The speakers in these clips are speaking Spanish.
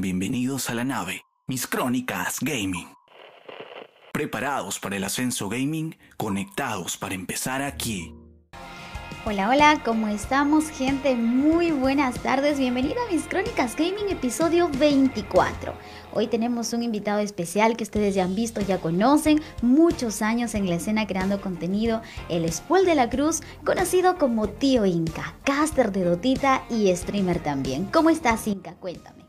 Bienvenidos a la nave, mis crónicas gaming. Preparados para el ascenso gaming, conectados para empezar aquí. Hola, hola, ¿cómo estamos gente? Muy buenas tardes, bienvenida a mis Crónicas Gaming episodio 24. Hoy tenemos un invitado especial que ustedes ya han visto, ya conocen, muchos años en la escena creando contenido, el Spool de la Cruz, conocido como Tío Inca, caster de Dotita y streamer también. ¿Cómo estás Inca? Cuéntame.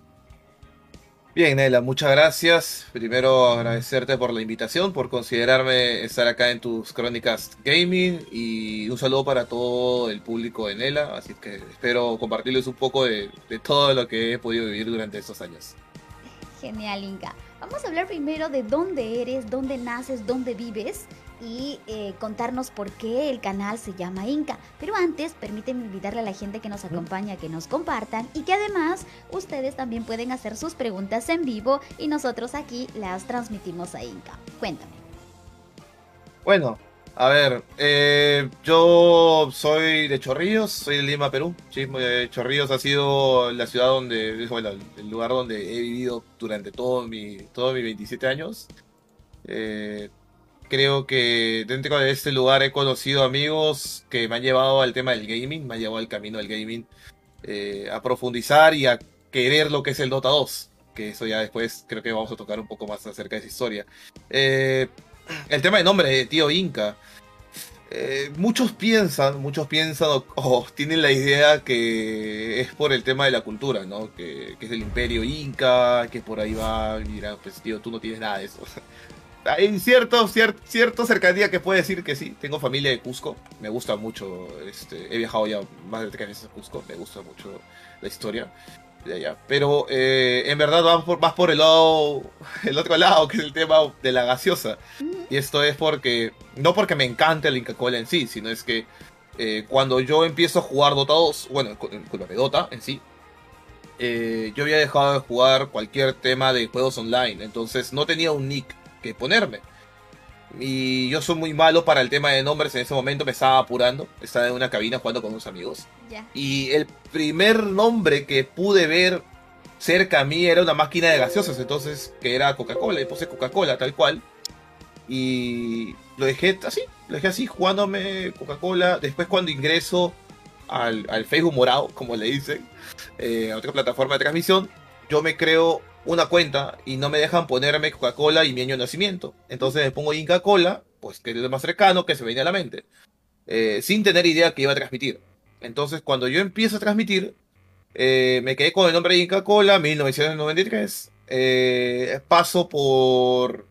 Bien, Nela, muchas gracias. Primero agradecerte por la invitación, por considerarme estar acá en tus crónicas gaming y un saludo para todo el público de Nela. Así que espero compartirles un poco de, todo lo que he podido vivir durante estos años. Genial, Inca. Vamos a hablar primero de dónde eres, dónde naces, dónde vives y eh, contarnos por qué el canal se llama Inca. Pero antes, permíteme invitarle a la gente que nos acompaña que nos compartan y que además ustedes también pueden hacer sus preguntas en vivo y nosotros aquí las transmitimos a Inca. Cuéntame. Bueno, a ver, eh, yo soy de Chorrillos, soy de Lima, Perú. Chorrillos ha sido la ciudad donde, bueno, el lugar donde he vivido durante todo mi, todos mis 27 años. Eh, creo que dentro de este lugar he conocido amigos que me han llevado al tema del gaming, me han llevado al camino del gaming, eh, a profundizar y a querer lo que es el Dota 2, que eso ya después creo que vamos a tocar un poco más acerca de esa historia. Eh, el tema de nombre de Tío Inca. Eh, muchos piensan, muchos piensan o, tienen la idea que es por el tema de la cultura, ¿no? Que, que es el imperio inca, que por ahí va, mira, pues tío, tú no tienes nada de eso. Hay cierto, cierto cercanía que puede decir que sí. Tengo familia de Cusco, me gusta mucho. Este, he viajado ya más de tres veces a Cusco, me gusta mucho la historia de allá. Pero eh, en verdad vamos por, más por el lado, el otro lado, que es el tema de la gaseosa. Y esto es porque, no porque me encante el Inca Cola en sí, sino es que eh, cuando yo empiezo a jugar Dota 2, bueno, con de Dota en sí, eh, yo había dejado de jugar cualquier tema de juegos online, entonces no tenía un nick que ponerme. Y yo soy muy malo para el tema de nombres en ese momento, me estaba apurando, estaba en una cabina jugando con unos amigos. Y el primer nombre que pude ver cerca a mí era una máquina de gaseosas, entonces que era Coca-Cola, y puse Coca-Cola tal cual. Y lo dejé así, lo dejé así, jugándome Coca-Cola. Después cuando ingreso al, Facebook morado, como le dicen, eh, a otra plataforma de transmisión, yo me creo una cuenta y no me dejan ponerme Coca-Cola y mi año de nacimiento. Entonces me pongo Inca Cola, pues que es lo más cercano que se venía a la mente, eh, sin tener idea que iba a transmitir. Entonces cuando yo empiezo a transmitir, eh, me quedé con el nombre de Inca Cola, 1993. Eh, paso por.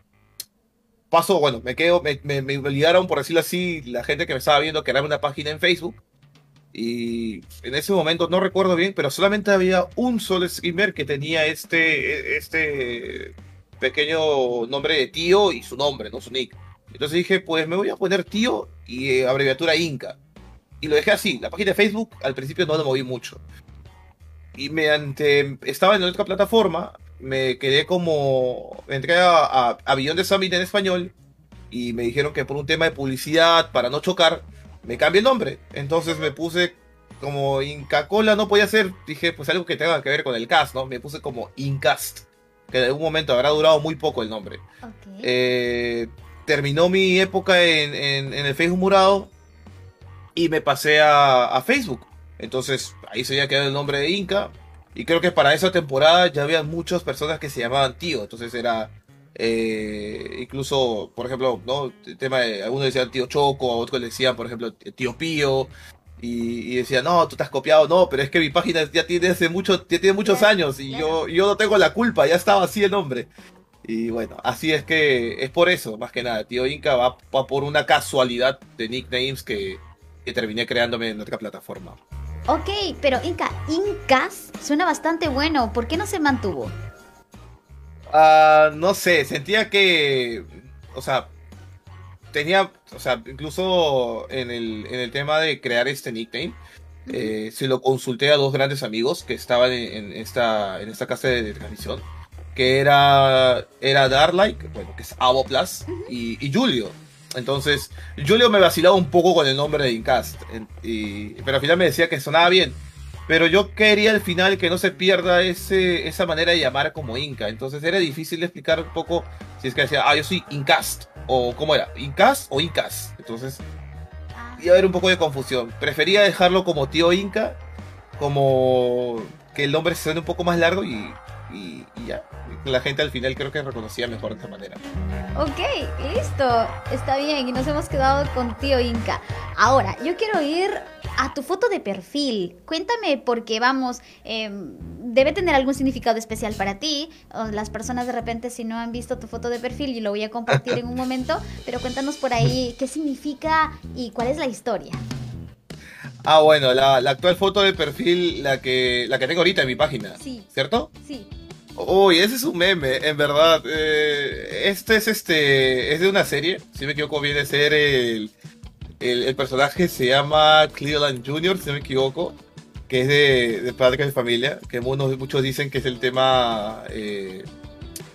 Paso, bueno, me quedo, me, me, me por decirlo así, la gente que me estaba viendo que era una página en Facebook. Y en ese momento no recuerdo bien, pero solamente había un solo streamer que tenía este, este pequeño nombre de tío y su nombre, no su nick. Entonces dije, pues me voy a poner tío y eh, abreviatura Inca. Y lo dejé así. La página de Facebook al principio no lo moví mucho. Y mediante. Estaba en otra plataforma. Me quedé como. Entré a, a, a Billón de Summit en español. Y me dijeron que por un tema de publicidad, para no chocar, me cambié el nombre. Entonces me puse como Inca Cola, no podía ser, dije, pues algo que tenga que ver con el cast, ¿no? Me puse como Incast, que en algún momento habrá durado muy poco el nombre. Eh, terminó mi época en, el Facebook Murado y me pasé a, Facebook. Entonces ahí se había quedado el nombre de Inca. Y creo que para esa temporada ya había muchas personas que se llamaban tío. Entonces era eh, incluso, por ejemplo, ¿no? El tema de, algunos decían tío Choco, otros le decían, por ejemplo, tío Pío. Y, y decían, no, tú te has copiado, no, pero es que mi página ya tiene hace mucho, ya tiene muchos años y yo, yo no tengo la culpa, ya estaba así el nombre. Y bueno, así es que es por eso, más que nada. Tío Inca va, por una casualidad de nicknames que, que terminé creándome en otra plataforma. Ok, pero Inca, Incas suena bastante bueno. ¿Por qué no se mantuvo? Ah, no sé, sentía que, o sea, tenía, o sea, incluso en el, en el tema de crear este nickname, eh, se lo consulté a dos grandes amigos que estaban en, esta, en esta casa de, transmisión, que era, era Darlike, bueno, que es Avo Plus, y, y, Julio. Entonces, Julio me vacilaba un poco con el nombre de Incast, y, pero al final me decía que sonaba bien. Pero yo quería al final que no se pierda ese, esa manera de llamar como Inca. Entonces era difícil explicar un poco si es que decía, ah, yo soy Incast, o cómo era, Incast o Incas. Entonces Ah, iba a haber un poco de confusión. Prefería dejarlo como tío Inca, como que el nombre se suene un poco más largo y, y- y ya. La gente al final creo que reconocía mejor de esta manera. Ok, listo. Está bien. Y nos hemos quedado con tío Inca. Ahora, yo quiero ir a tu foto de perfil. Cuéntame, porque vamos, eh, debe tener algún significado especial para ti. Las personas de repente, si no han visto tu foto de perfil, y lo voy a compartir en un momento. Pero cuéntanos por ahí qué significa y cuál es la historia. Ah, bueno, la, la actual foto de perfil, la que, la que tengo ahorita en mi página, Sí, ¿cierto? sí. Uy, ese es un meme, en verdad. Eh, este es este. Es de una serie. Si me equivoco, viene a ser el. El, personaje se llama Cleveland Jr., si no me equivoco. Que es de, de Padre de Familia. Que muchos dicen que es el tema. eh,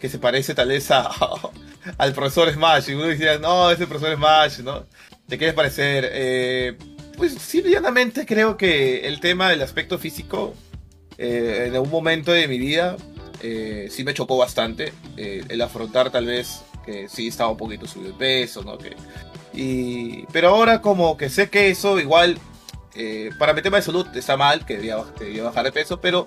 que se parece tal vez a, al profesor Smash. Y uno decía, no, es el profesor Smash, ¿no? ¿Te quieres parecer? Eh, pues simplemente creo que el tema del aspecto físico. eh, en algún momento de mi vida eh, sí me chocó bastante el afrontar tal vez que sí estaba un poquito subido de peso, ¿no? Y, pero ahora como que sé que eso igual eh, para mi tema de salud está mal, que debía, que debía bajar de peso, pero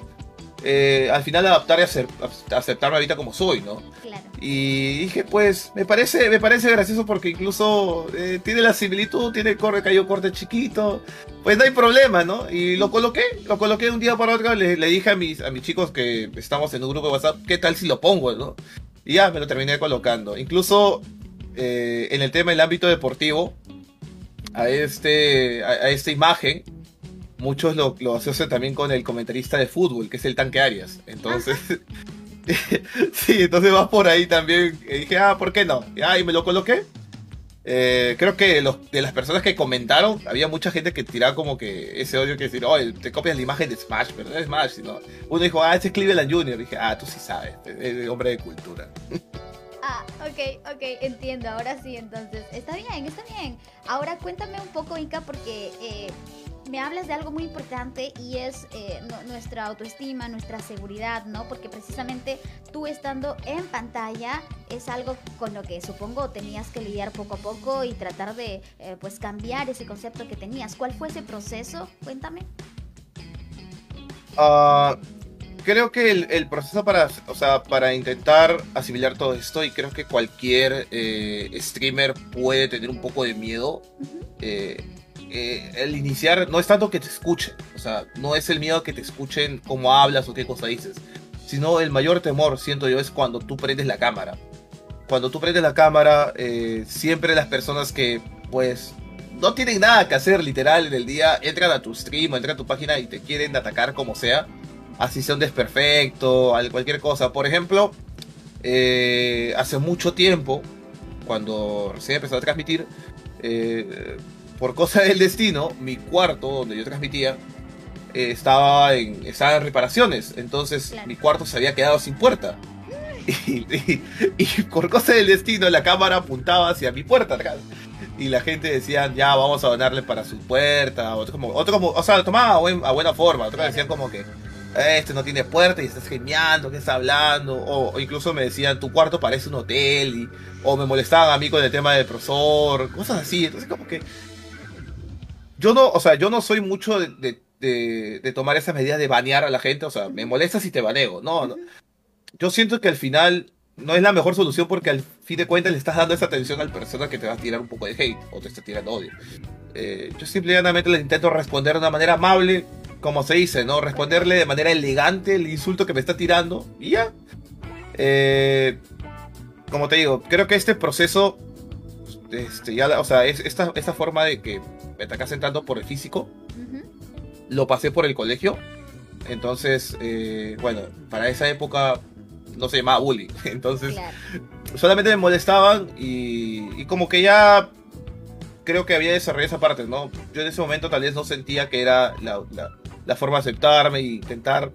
eh, al final adaptar y acer- aceptarme ahorita como soy, ¿no? Claro. Y dije, pues, me parece, me parece gracioso porque incluso eh, tiene la similitud, tiene corte, cayó corte chiquito, pues no hay problema, ¿no? Y lo coloqué, lo coloqué de un día para otro, le, le dije a mis, a mis chicos que estamos en un grupo de WhatsApp, ¿qué tal si lo pongo, no? Y ya, me lo terminé colocando. Incluso eh, en el tema del ámbito deportivo, a, este, a, a esta imagen, muchos lo, lo asocian también con el comentarista de fútbol, que es el tanque Arias. Entonces... sí, entonces vas por ahí también. Y dije, ah, ¿por qué no? Y, ah, y me lo coloqué. Eh, creo que los, de las personas que comentaron, había mucha gente que tiraba como que ese odio que decir, oye, te copias la imagen de Smash, pero no es Smash, sino. Uno dijo, ah, ese es Cleveland Jr. dije, ah, tú sí sabes, es hombre de cultura. Ah, ok, ok, entiendo. Ahora sí, entonces. Está bien, está bien. Ahora cuéntame un poco, Inca, porque eh, me hablas de algo muy importante y es eh, nu- nuestra autoestima, nuestra seguridad, ¿no? Porque precisamente tú estando en pantalla es algo con lo que supongo tenías que lidiar poco a poco y tratar de, eh, pues, cambiar ese concepto que tenías. ¿Cuál fue ese proceso? Cuéntame. Ah, creo que el, el proceso para, o sea, para intentar asimilar todo esto, y creo que cualquier eh, streamer puede tener un poco de miedo, eh, eh, el iniciar no es tanto que te escuchen, o sea, no es el miedo que te escuchen cómo hablas o qué cosa dices, sino el mayor temor, siento yo, es cuando tú prendes la cámara. Cuando tú prendes la cámara, eh, siempre las personas que, pues, no tienen nada que hacer literal en el día, entran a tu stream o entran a tu página y te quieren atacar como sea, así sea un desperfecto, al- cualquier cosa. Por ejemplo, eh, hace mucho tiempo, cuando recién empezó a transmitir, eh, por cosa del destino, mi cuarto donde yo transmitía eh, estaba, en, estaba en reparaciones. Entonces Claro. mi cuarto se había quedado sin puerta. Y, y- y por cosa del destino la cámara apuntaba hacia mi puerta atrás. Y la gente decía, ya vamos a donarle para su puerta. Otro como, otro como o sea, lo tomaba a, buen- a buena forma. Otros decían como que, este no tiene puerta y estás geniando, ¿qué está hablando? O, incluso me decían, tu cuarto parece un hotel. Y, o me molestaban a mí con el tema del profesor, cosas así. Entonces como que yo no, o sea, yo no soy mucho de, de- tomar esas medidas de banear a la gente, o sea, me molesta si te baneo, no, no. Yo siento que al final no es la mejor solución porque al fin de cuentas le estás dando esa atención al persona que te va a tirar un poco de hate o te está tirando odio. Eh, yo simplemente le intento responder de una manera amable, como se dice, ¿no? Responderle de manera elegante el insulto que me está tirando y ya. Eh, como te digo, creo que este proceso, este, ya, o sea, es esta, esta forma de que me atacas entrando por el físico, lo pasé por el colegio. Entonces, eh, bueno, para esa época no se llamaba bullying. Entonces, Claro. solamente me molestaban y, y como que ya creo que había desarrollado esa parte, ¿no? Yo en ese momento tal vez no sentía que era la, la- la forma de aceptarme e intentar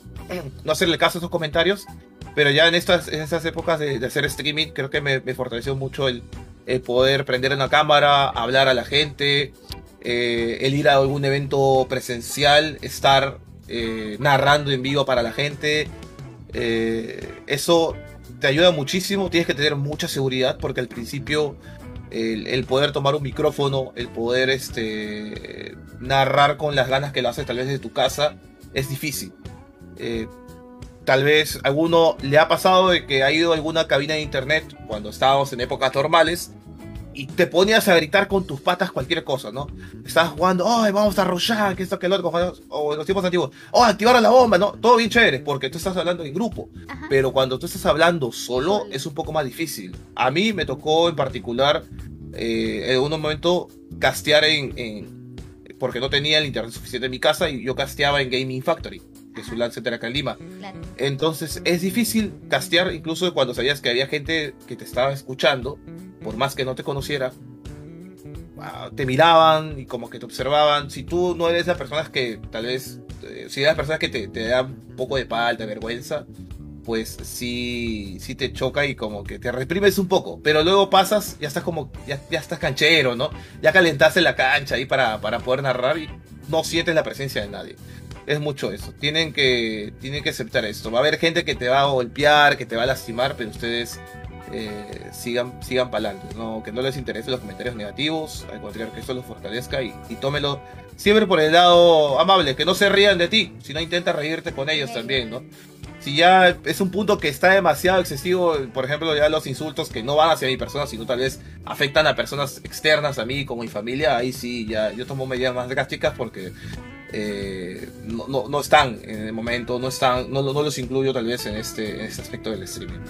no hacerle caso a esos comentarios, pero ya en estas, en estas épocas de, hacer streaming creo que me, me fortaleció mucho el, el poder prender una cámara, hablar a la gente, eh, el ir a algún evento presencial, estar eh, narrando en vivo para la gente. Eh, eso te ayuda muchísimo, tienes que tener mucha seguridad porque al principio el, poder tomar un micrófono, el poder este, narrar con las ganas que lo haces tal vez de tu casa, es difícil. Eh, tal vez a alguno le ha pasado de que ha ido a alguna cabina de internet cuando estábamos en épocas normales y te ponías a gritar con tus patas cualquier cosa, ¿no? Estabas jugando, oh, vamos a rushar, que esto, que lo otro, o en los tiempos antiguos, oh, activar la bomba, ¿no? Todo bien chévere, porque tú estás hablando en grupo. Pero cuando tú estás hablando solo, es un poco más difícil. A mí me tocó en particular, eh, en un momento, castear en, porque no tenía el internet suficiente en mi casa y yo casteaba en Gaming Factory que es un lance acá en Lima. Entonces es difícil castear incluso cuando sabías que había gente que te estaba escuchando por más que no te conociera, ah, te miraban y como que te observaban. Si tú no eres las personas que tal vez, eh, si eres las personas que te, te dan un poco de palta, vergüenza, pues sí, sí te choca y como que te reprimes un poco. Pero luego pasas, ya estás como, ya, ya estás canchero, ¿no? Ya calentaste la cancha ahí para, para poder narrar y no sientes la presencia de nadie. Es mucho eso. Tienen que, tienen que aceptar esto. Va a haber gente que te va a golpear, que te va a lastimar, pero ustedes eh, sigan, sigan para adelante, ¿no? que no les interesen los comentarios negativos, al contrario, que eso los fortalezca y, tómelo siempre por el lado amable, que no se rían de ti, sino intenta reírte con ellos también, ¿no? Si ya es un punto que está demasiado excesivo, por ejemplo, ya los insultos que no van hacia mi persona, sino tal vez afectan a personas externas a mí, como mi familia, ahí sí, ya yo tomo medidas más drásticas porque eh, no, no, están en el momento, no están, no, no los incluyo tal vez en este, en este aspecto del streaming.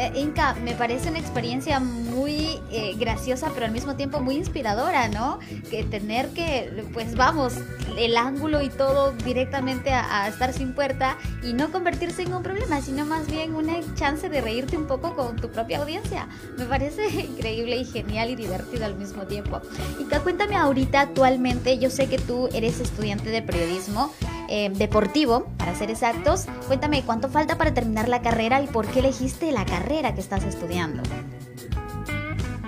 Eh, Inca, me parece una experiencia muy eh, graciosa, pero al mismo tiempo muy inspiradora, ¿no? Que tener que, pues vamos, el ángulo y todo directamente a, estar sin puerta y no convertirse en un problema, sino más bien una chance de reírte un poco con tu propia audiencia. Me parece increíble y genial y divertido al mismo tiempo. Inca, cuéntame ahorita actualmente, yo sé que tú eres estudiante de periodismo. Eh, deportivo, para ser exactos. Cuéntame cuánto falta para terminar la carrera y por qué elegiste la carrera que estás estudiando.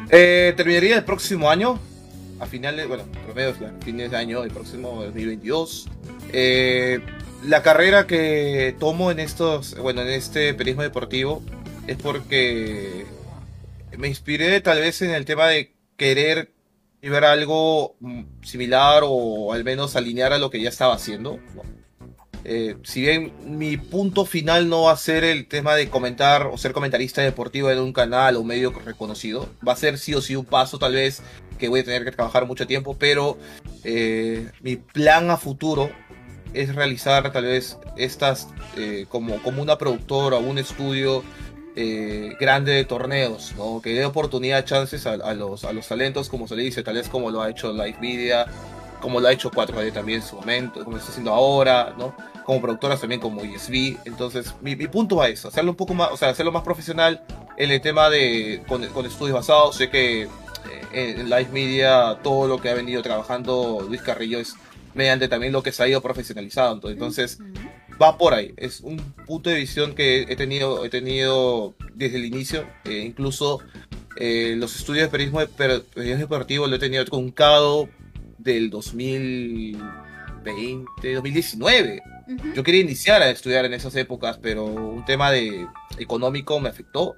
Eh, terminaría el próximo año, a finales, bueno, promedio, fines de año, el próximo 2022. Eh, la carrera que tomo en estos, bueno, en este periodismo deportivo es porque me inspiré tal vez en el tema de querer ver algo mm, similar o al menos alinear a lo que ya estaba haciendo. Eh, si bien mi punto final no va a ser el tema de comentar o ser comentarista deportivo en un canal o medio reconocido, va a ser sí o sí un paso tal vez que voy a tener que trabajar mucho tiempo, pero eh, mi plan a futuro es realizar tal vez estas eh, como, como una productora o un estudio eh, grande de torneos, ¿no? que dé oportunidad, chances a, los, a los talentos, como se le dice, tal vez como lo ha hecho Live Media, como lo ha hecho 4D también en su momento, como lo está haciendo ahora, ¿no? como productoras también como ESB. Entonces, mi, punto va a eso, hacerlo un poco más, o sea, hacerlo más profesional en el tema de con, estudios basados. Sé que eh, en Live Media todo lo que ha venido trabajando Luis Carrillo es mediante también lo que se ha ido profesionalizando. Entonces, va por ahí. Es un punto de visión que he tenido, he tenido desde el inicio. Eh, incluso eh, los estudios de periodismo, deportivo lo he tenido truncado del 2020, 2019. Yo quería iniciar a estudiar en esas épocas, pero un tema de económico me afectó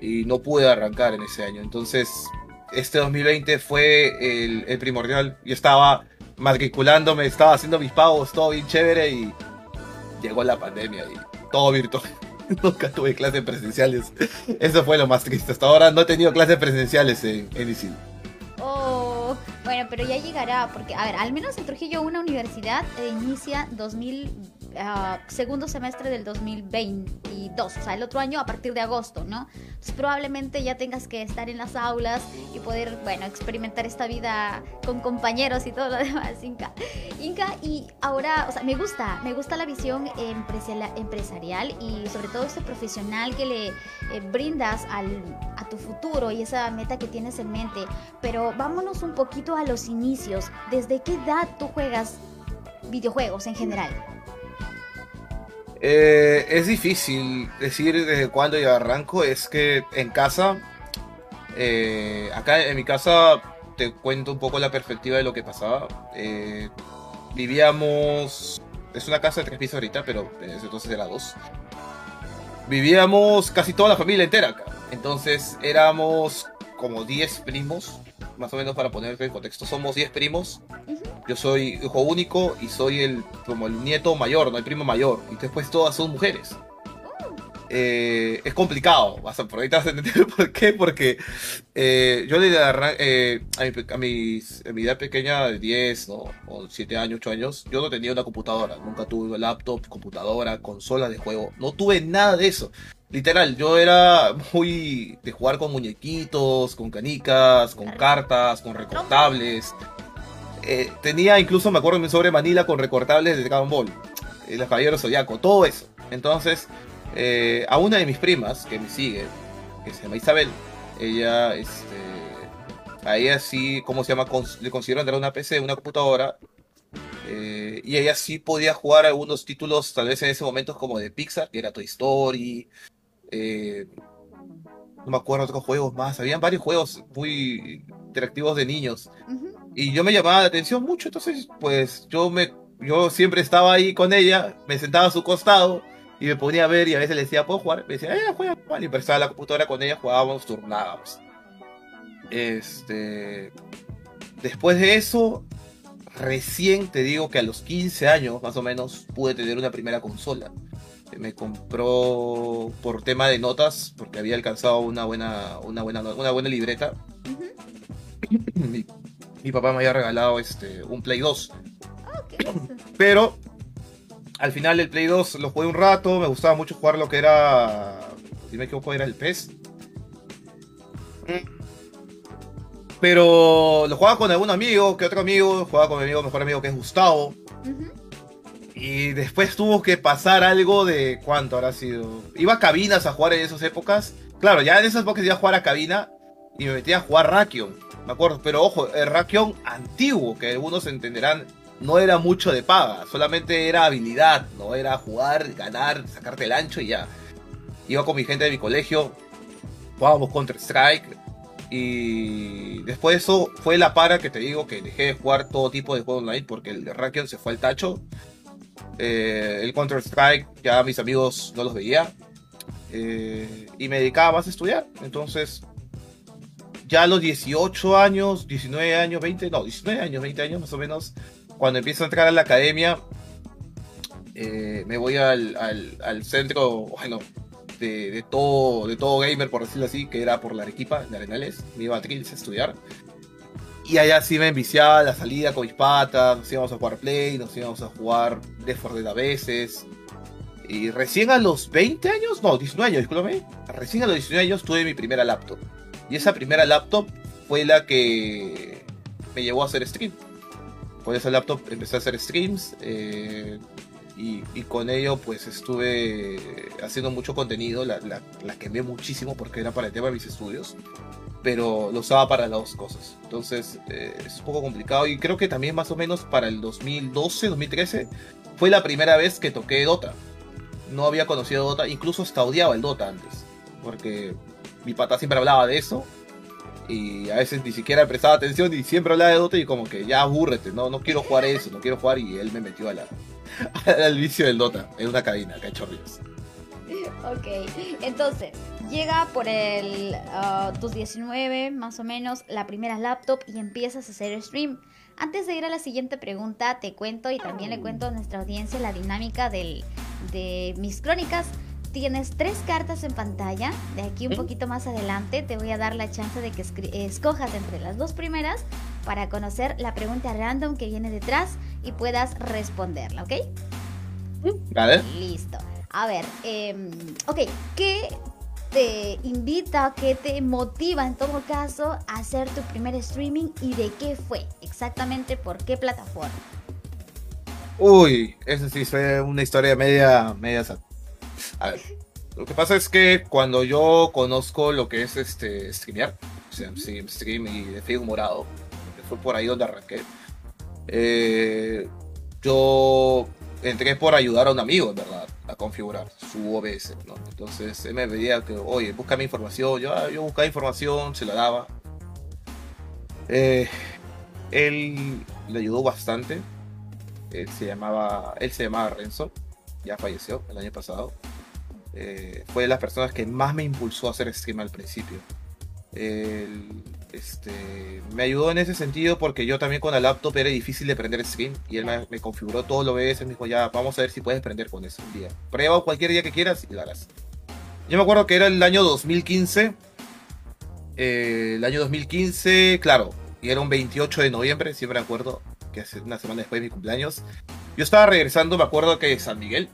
y no pude arrancar en ese año. Entonces, este 2020 fue el, el primordial. Yo estaba matriculándome, estaba haciendo mis pagos, todo bien chévere y llegó la pandemia y todo virtual. Nunca tuve clases presenciales. Eso fue lo más triste. Hasta ahora no he tenido clases presenciales en, en. Oh, bueno, pero ya llegará, porque, a ver, al menos en Trujillo una universidad inicia 2000 segundo semestre del 2022, o sea, el otro año a partir de agosto, ¿no? Entonces probablemente ya tengas que estar en las aulas y poder, bueno, experimentar esta vida con compañeros y todo lo demás, Inca. Inca, y ahora, o sea, me gusta, me gusta la visión empresarial y sobre todo ese profesional que le eh, brindas al, a tu futuro y esa meta que tienes en mente. Pero vámonos un poquito a los inicios. ¿Desde qué edad tú juegas videojuegos en general? Eh, es difícil decir desde cuándo yo arranco. Es que en casa, eh, acá en mi casa, te cuento un poco la perspectiva de lo que pasaba. Eh, vivíamos es una casa de tres pisos ahorita, pero en entonces era dos. Vivíamos casi toda la familia entera acá. Entonces éramos como 10 primos, más o menos para poner en contexto. Somos 10 primos. Yo soy hijo único y soy el como el nieto mayor, no el primo mayor. Y después todas son mujeres. Eh, es complicado. Vas a, por ahí te vas a entender por qué. Porque eh, yo le eh, a, mi, a, mis, a, mi, edad pequeña de 10 ¿no? o 7 años, 8 años, yo no tenía una computadora. Nunca tuve laptop, computadora, consola de juego. No tuve nada de eso. Literal, yo era muy de jugar con muñequitos, con canicas, con cartas, con recortables. Eh, tenía incluso, me acuerdo, mi sobre Manila con recortables de Dragon Ball. El Caballero Zodiaco, todo eso. Entonces, eh, a una de mis primas, que me sigue, que se llama Isabel, ella, este, a ella sí, ¿cómo se llama? le considero entrar una PC, una computadora, eh, y ella sí podía jugar algunos títulos, tal vez en ese momento como de Pixar, que era Toy Story, eh, no me acuerdo otros juegos más, habían varios juegos muy interactivos de niños, y yo me llamaba la atención mucho, entonces pues yo me, yo siempre estaba ahí con ella, me sentaba a su costado, y me ponía a ver y a veces le decía, ¿puedo jugar? Me decía, eh, juega, y prestaba la computadora con ella, jugábamos, turnábamos. Este. Después de eso, recién te digo que a los 15 años, más o menos, pude tener una primera consola. Me compró por tema de notas, porque había alcanzado una buena, una buena, una buena libreta. mi, papá me había regalado este, un Play 2. Pero al final el Play 2 lo jugué un rato, me gustaba mucho jugar lo que era, si me equivoco, era el PES. Pero lo jugaba con algún amigo, que otro amigo, jugaba con mi amigo, mejor amigo que es Gustavo. Y después tuvo que pasar algo de cuánto habrá sido. Iba a cabinas a jugar en esas épocas. Claro, ya en esas épocas iba a jugar a cabina y me metía a jugar Rakion. Me acuerdo, pero ojo, el Rakion antiguo, que algunos entenderán no era mucho de paga, solamente era habilidad, no era jugar, ganar, sacarte el ancho y ya. Iba con mi gente de mi colegio, jugábamos Counter Strike y después de eso fue la para que te digo que dejé de jugar todo tipo de juegos online porque el Rakion se fue al tacho. Eh, el Counter Strike ya mis amigos no los veía eh, y me dedicaba más a estudiar. Entonces ya a los 18 años, 19 años, 20, no, 19 años, 20 años más o menos, cuando empiezo a entrar a la academia, eh, me voy al, centro, bueno, de, todo, de todo gamer, por decirlo así, que era por la Arequipa, de Arenales. Me iba a Trills a estudiar. Y allá sí me enviciaba la salida con mis patas, nos íbamos a jugar Play, nos íbamos a jugar Left 4 Dead a veces. Y recién a los 20 años, no, 19 años, discúlpame. Recién a los 19 años tuve mi primera laptop. Y esa primera laptop fue la que me llevó a hacer stream con ese laptop empecé a hacer streams eh, y, con ello pues estuve haciendo mucho contenido, la, la, quemé muchísimo porque era para el tema de mis estudios, pero lo usaba para las dos cosas. Entonces eh, es un poco complicado y creo que también más o menos para el 2012, 2013 fue la primera vez que toqué Dota. No había conocido Dota, incluso hasta odiaba el Dota antes, porque mi pata siempre hablaba de eso y a veces ni siquiera prestaba atención y siempre hablaba de Dota y como que ya aburrete, no, no quiero jugar eso, no quiero jugar y él me metió a al vicio del Dota en una cabina, cachorrios. Ok, entonces llega por el uh, tus 19 más o menos la primera laptop y empiezas a hacer stream. Antes de ir a la siguiente pregunta, te cuento y también le cuento a nuestra audiencia la dinámica de mis crónicas tienes tres cartas en pantalla. De aquí un poquito más adelante te voy a dar la chance de que escojas entre las dos primeras para conocer la pregunta random que viene detrás y puedas responderla, ¿ok? Vale. Listo. A ver, em, ok, ¿qué te invita, qué te motiva en todo caso a hacer tu primer streaming y de qué fue? Exactamente por qué plataforma. Uy, eso sí fue una historia media, media a ver, lo que pasa es que cuando yo conozco lo que es este streamear, o stream y de Facebook morado, fue por ahí donde arranqué, eh, yo entré por ayudar a un amigo, en verdad, a configurar su OBS. Entonces él me pedía que, oye, búscame información, yo, yo buscaba información, se la daba. Eh, él le ayudó bastante, Él se llamaba, él se llamaba Renzo, ya falleció el año pasado. Eh, fue de las personas que más me impulsó a hacer stream al principio. Este, me ayudó en ese sentido porque yo también con la laptop era difícil de prender stream y él me, configuró todo lo OBS. Me dijo, ya, vamos a ver si puedes prender con eso un día. Prueba cualquier día que quieras y lo harás. Yo me acuerdo que era el año 2015. eh, el año 2015, claro, y era un 28 de noviembre, siempre me acuerdo, que hace una semana después de mi cumpleaños. Yo estaba regresando, me acuerdo que de San Miguel.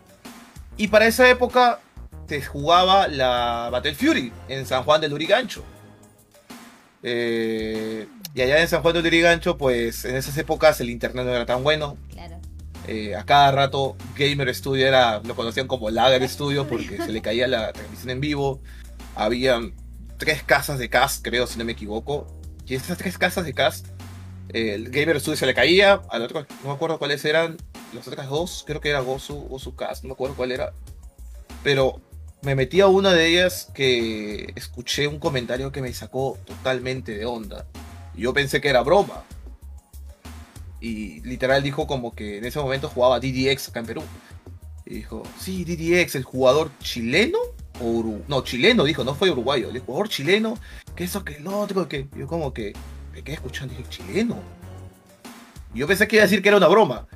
Y para esa época se jugaba la Battle Fury en San Juan del Lurigancho. Eh, y allá en San Juan del Lurigancho, pues en esas épocas el internet no era tan bueno. Claro. Eh, a cada rato Gamer Studio era, lo conocían como Lager Studio porque se le caía la transmisión en vivo. Habían tres casas de cast, creo, si no me equivoco. Y esas tres casas de cast, eh, el Gamer Studio se le caía, al otro, no me acuerdo cuáles eran, las otras dos, creo que era Gozu, Gozu Cast, no me acuerdo cuál era. Pero me metí a una de ellas que escuché un comentario que me sacó totalmente de onda. Yo pensé que era broma. Y literal dijo como que en ese momento jugaba DDX acá en Perú. Y dijo, sí, DDX, el jugador chileno o Uru No, chileno, dijo, no fue uruguayo. El jugador chileno, que eso, que el otro, que yo como que me quedé escuchando y dije, chileno. Yo pensé que iba a decir que era una broma.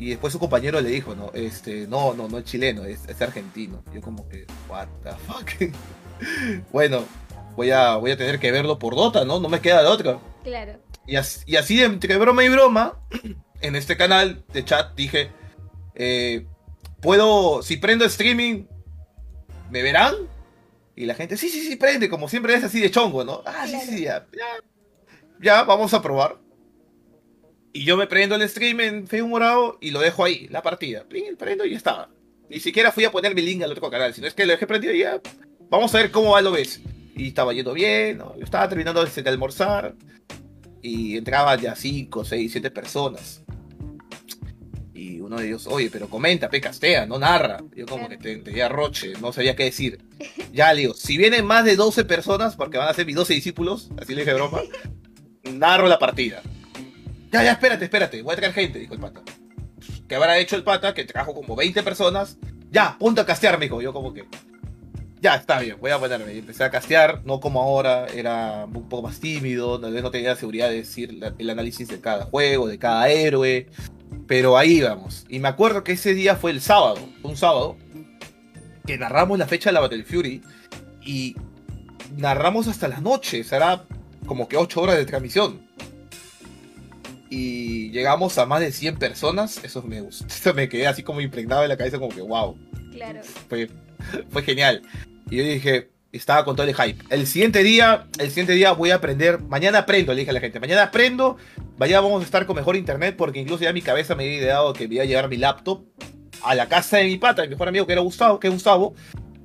Y después su compañero le dijo, no, este, no, no, no es chileno, es, es argentino. Yo como que, what the fuck. bueno, voy a, voy a tener que verlo por Dota, ¿no? No me queda de otra. Claro. Y así, y así entre broma y broma, en este canal de chat dije, eh, puedo, si prendo streaming, ¿me verán? Y la gente, sí, sí, sí, prende, como siempre es así de chongo, ¿no? Ah, sí, sí, ya, ya, ya, vamos a probar. Y yo me prendo el stream en Facebook Morado y lo dejo ahí, la partida. Plin, prendo y ya estaba. Ni siquiera fui a poner mi link al otro canal, sino es que lo dejé prendido y ya. Vamos a ver cómo va lo ves. Y estaba yendo bien, ¿no? yo estaba terminando de almorzar y entraban ya 5, 6, 7 personas. Y uno de ellos, oye, pero comenta, pe, castea, no narra. Yo como que te- tenía roche, no sabía qué decir. Ya le digo, si vienen más de 12 personas, porque van a ser mis 12 discípulos, así le dije broma, narro la partida. Ya, ya, espérate, espérate, voy a traer gente, dijo el pata. ¿Qué habrá hecho el pata? Que trajo como 20 personas. Ya, ponte a castear, me dijo. Yo como que, ya, está bien, voy a ponerme. Y empecé a castear, no como ahora, era un poco más tímido, tal vez no tenía la seguridad de decir la- el análisis de cada juego, de cada héroe, pero ahí vamos. Y me acuerdo que ese día fue el sábado, un sábado, que narramos la fecha de la Battle Fury y narramos hasta las noches, será como que 8 horas de transmisión. Y llegamos a más de 100 personas, eso me gustó, me quedé así como impregnado en la cabeza como que wow Claro. fue, fue genial. Y yo dije, estaba con todo el hype. El siguiente día, el siguiente día voy a aprender, mañana aprendo, le dije a la gente, mañana aprendo, mañana vamos a estar con mejor internet porque incluso ya mi cabeza me había ideado que me iba a llevar mi laptop a la casa de mi pata, mi mejor amigo que era Gustavo, que es Gustavo,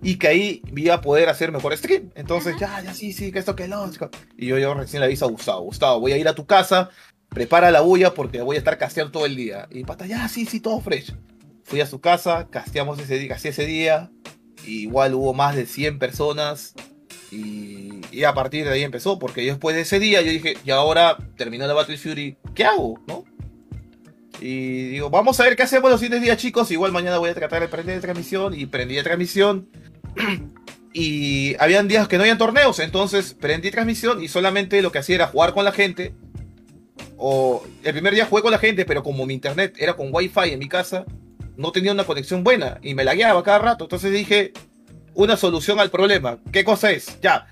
y que ahí iba a poder hacer mejor stream. Entonces, ya, ya, sí, sí, que esto, que lo. Y yo, yo recién le aviso a Gustavo, Gustavo, voy a ir a tu casa, prepara la bulla porque voy a estar casteando todo el día. Y pata, ya, sí, sí, todo fresh. Fui a su casa, casteamos ese día, casi ese día. igual hubo más de 100 personas. Y, a partir de ahí empezó, porque después de ese día yo dije, y ahora terminó la Battle Fury, ¿qué hago? ¿No? Y digo, vamos a ver qué hacemos los siguientes días, chicos. Igual mañana voy a tratar de prender transmisión. Y prendí transmisión. y habían días que no habían torneos. Entonces prendí transmisión y solamente lo que hacía era jugar con la gente. O el primer día jugué con la gente, pero como mi internet era con wifi en mi casa, no tenía una conexión buena y me lagueaba cada rato. Entonces dije, una solución al problema. ¿Qué cosa es? Ya,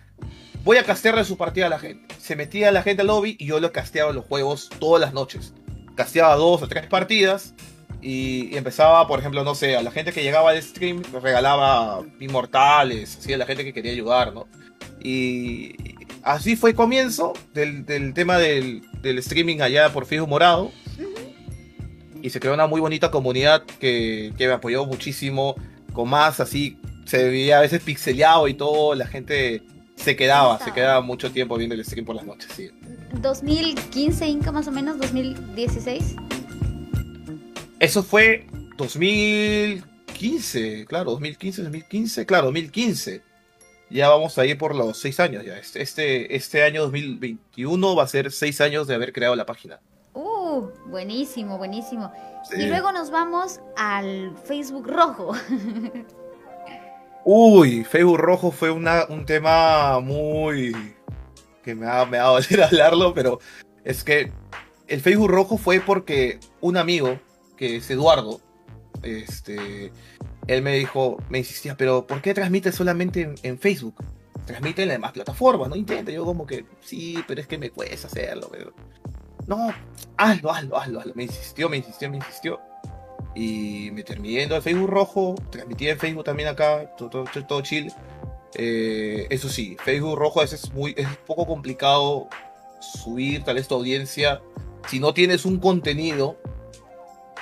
voy a castearle su partida a la gente. Se metía la gente al lobby y yo le casteaba los juegos todas las noches. Casteaba dos o tres partidas y, empezaba, por ejemplo, no sé, a la gente que llegaba al stream regalaba inmortales, así a la gente que quería ayudar, ¿no? Y así fue el comienzo del, del tema del, del streaming allá por Facebook Morado. Y se creó una muy bonita comunidad que, que me apoyó muchísimo. Con más así, se veía a veces pixeleado y todo. La gente se quedaba, se quedaba mucho tiempo viendo el stream por las noches, sí. 2015, Inca, más o menos, 2016. Eso fue 2015, claro, 2015, 2015, claro, 2015. Ya vamos a ir por los seis años ya. Este, este, este año 2021 va a ser seis años de haber creado la página. Uh, buenísimo, buenísimo. Y luego nos vamos al Facebook rojo. Uy, Facebook rojo fue una, un tema muy... que me ha, me ha dado hablarlo, pero es que el Facebook rojo fue porque un amigo, que es Eduardo, este, él me dijo, me insistía, pero ¿por qué transmites solamente en, Facebook? Transmite en las demás plataformas, no intenta. Yo como que, sí, pero es que me cuesta hacerlo. Pero... No, hazlo, hazlo, hazlo, hazlo. Me insistió, me insistió, me insistió. Y me terminé yendo al Facebook rojo, transmití en Facebook también acá, todo, todo, todo chill. Eh, eso sí, Facebook rojo a veces es, muy, es poco complicado subir tal vez tu audiencia. Si no tienes un contenido,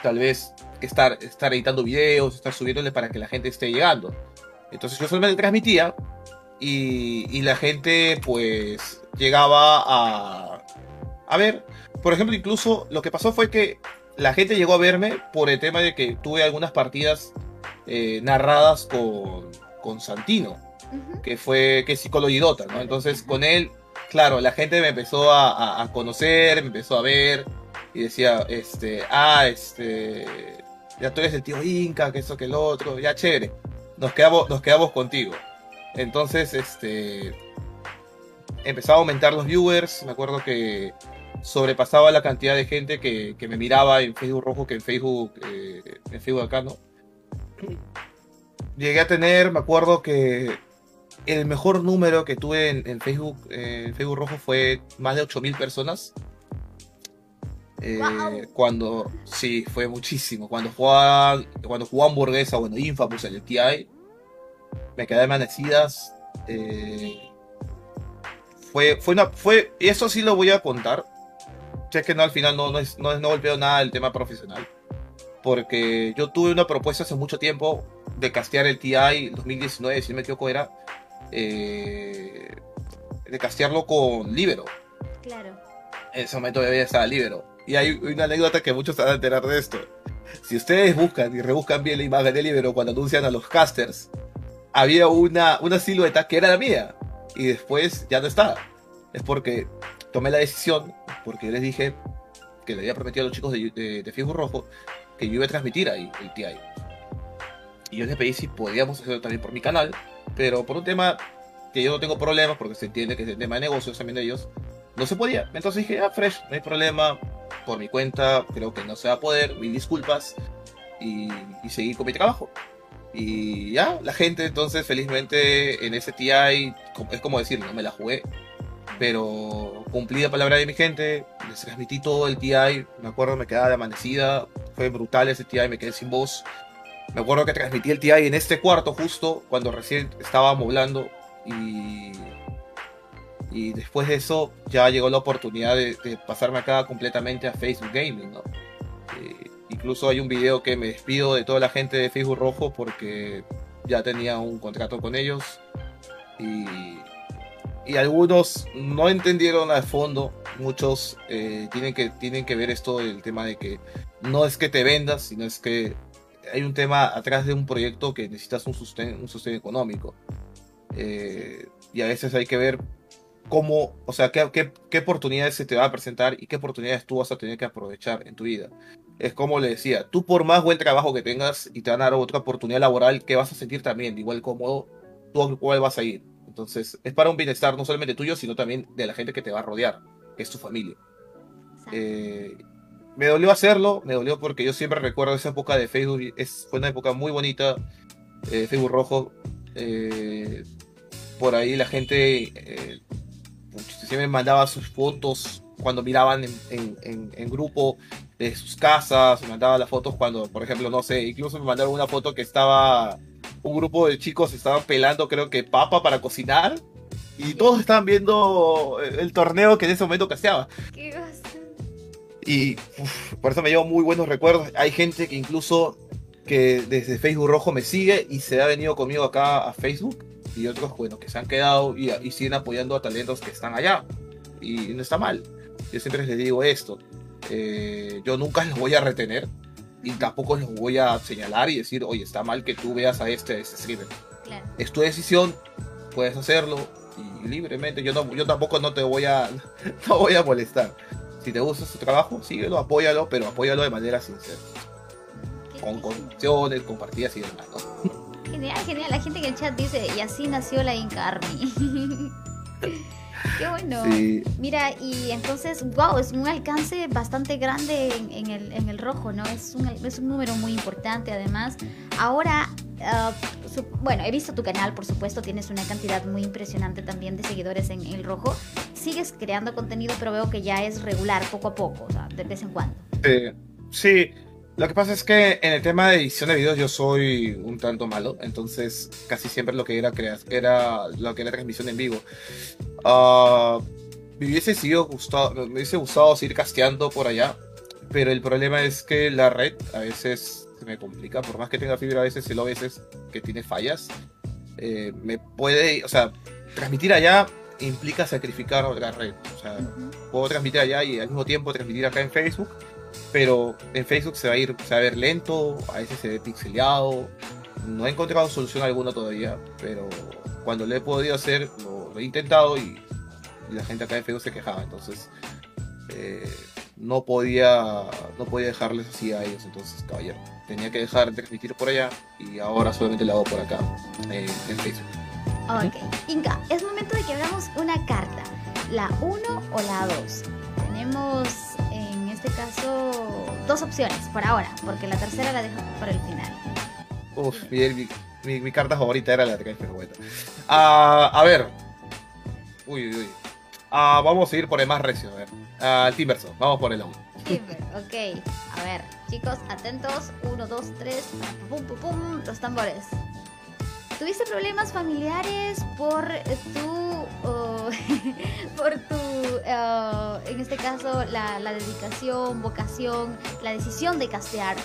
tal vez estar, estar editando videos, estar subiéndole para que la gente esté llegando. Entonces yo solamente transmitía y, y la gente pues llegaba a, a ver. Por ejemplo, incluso lo que pasó fue que la gente llegó a verme por el tema de que tuve algunas partidas eh, narradas con, con Santino, que fue que es psicólogo ¿no? Entonces con él, claro, la gente me empezó a, a, conocer, me empezó a ver y decía, este, ah, este, ya tú eres el tío Inca, que eso, que el otro, ya chévere, nos quedamos, nos quedamos contigo. Entonces, este, empezaba a aumentar los viewers, me acuerdo que sobrepasaba la cantidad de gente que, me miraba en Facebook Rojo que en Facebook, eh, en Facebook acá, ¿no? Llegué a tener, me acuerdo que el mejor número que tuve en, Facebook, en Facebook Rojo fue más de 8.000 personas. Eh, cuando, sí, fue muchísimo. Cuando jugaba, cuando jugaba hamburguesa, bueno, Infamous, el TI, me quedé amanecidas. Eh, fue, fue una, fue, eso sí lo voy a contar es que no, al final no, no, es, no, no golpeó nada el tema profesional. Porque yo tuve una propuesta hace mucho tiempo de castear el TI 2019, si no me equivoco, era eh, de castearlo con Libero. Claro. En ese momento todavía estaba Libero. Y hay una anécdota que muchos van a enterar de esto. Si ustedes buscan y rebuscan bien la imagen de Libero cuando anuncian a los casters, había una, una silueta que era la mía. Y después ya no está. Es porque tomé la decisión, porque yo les dije que le había prometido a los chicos de, de, Facebook Rojo que yo iba a transmitir ahí el TI. Y yo les pedí si podíamos hacerlo también por mi canal, pero por un tema que yo no tengo problemas, porque se entiende que es el tema de negocios también de ellos, no se podía. Entonces dije, ah, fresh, no hay problema, por mi cuenta, creo que no se va a poder, mil disculpas, y, y con mi trabajo. Y ya, la gente entonces felizmente en ese TI, es como decir, no me la jugué, pero cumplí la palabra de mi gente, les transmití todo el TI, me acuerdo me quedaba de amanecida, fue brutal ese TI, me quedé sin voz. Me acuerdo que transmití el TI en este cuarto justo cuando recién estaba moblando y, y después de eso ya llegó la oportunidad de, pasarme acá completamente a Facebook Gaming, ¿no? Eh, incluso hay un video que me despido de toda la gente de Facebook Rojo porque ya tenía un contrato con ellos y y algunos no entendieron a fondo. Muchos eh, tienen, que, tienen que ver esto del tema de que no es que te vendas, sino es que hay un tema atrás de un proyecto que necesitas un sostén, un sostén económico. Eh, y a veces hay que ver cómo, o sea, qué, qué, qué, oportunidades se te va a presentar y qué oportunidades tú vas a tener que aprovechar en tu vida. Es como le decía, tú por más buen trabajo que tengas y te van a dar otra oportunidad laboral que vas a sentir también igual cómodo, tú cuál vas a ir. Entonces, es para un bienestar no solamente tuyo, sino también de la gente que te va a rodear, que es tu familia. Eh, me dolió hacerlo, me dolió porque yo siempre recuerdo esa época de Facebook, es, fue una época muy bonita, eh, Facebook Rojo. Eh, por ahí la gente siempre mandaba sus fotos cuando miraban en, en, grupo de sus casas, me mandaba las fotos cuando, por ejemplo, no sé, incluso me mandaron una foto que estaba un grupo de chicos estaban pelando, creo que papa para cocinar. Y todos estaban viendo el torneo que en ese momento caseaba. Y por eso me llevo muy buenos recuerdos. Hay gente que incluso que desde Facebook Rojo me sigue y se ha venido conmigo acá a Facebook. Y otros, bueno, que se han quedado y, y siguen apoyando a talentos que están allá. Y no está mal. Yo siempre les digo esto. Eh, yo nunca los voy a retener y tampoco los voy a señalar y decir, oye, está mal que tú veas a este, este streamer. Es tu decisión, puedes hacerlo y libremente. Yo, no, yo tampoco no te voy a, no voy a molestar. Si te gusta su trabajo, síguelo, apóyalo, pero apóyalo de manera sincera. Con condiciones, con partidas y demás, ¿no? Genial, genial. La gente en el chat dice, y así nació la Incarni. Qué bueno. Mira, y entonces, wow, es un alcance bastante grande en, el, en el, rojo, ¿no? Es un, es un, número muy importante además. Ahora, ah, bueno, he visto tu canal, por supuesto, tienes una cantidad muy impresionante también de seguidores en, el rojo. Sigues creando contenido, pero veo que ya es regular, poco a poco, o sea, de vez en cuando. sí. Lo que pasa es que en el tema de edición de videos yo soy un tanto malo, entonces casi siempre lo que era crear era lo que era transmisión en vivo. Uh, me hubiese sido gustado, me hubiese gustado seguir casteando por allá, pero el problema es que la red a veces se me complica, por más que tenga fibra a veces, lo a veces que tiene fallas, eh, me puede, o sea, transmitir allá implica sacrificar otra red, o sea, puedo transmitir allá y al mismo tiempo transmitir acá en Facebook pero en Facebook se va a ir, se va a ver lento, a veces se ve pixeleado. No he encontrado solución alguna todavía, pero cuando lo he podido hacer, lo, he intentado y, la gente acá en Facebook se quejaba, entonces eh, no podía no podía dejarles así a ellos, entonces caballero, tenía que dejar de transmitir por allá y ahora solamente lo hago por acá eh, en Facebook. Ok, Inca, es momento de que hagamos una carta, la 1 o la 2. Tenemos este caso dos opciones por ahora, porque la tercera la dejo para el final. Uf, mi, mi, carta favorita era la de bueno. Uh, a ver. Uy, uy. Uh, vamos a ir por el más recio, a ver. Uh, Timberson, vamos por el 1. Timber, ok. A ver, chicos, atentos. Uno, dos, tres. Pum, pum, pum. Los tambores. ¿Tuviste problemas familiares por tu, por tu, uh, en este caso, la, dedicación, vocación, la decisión de castear?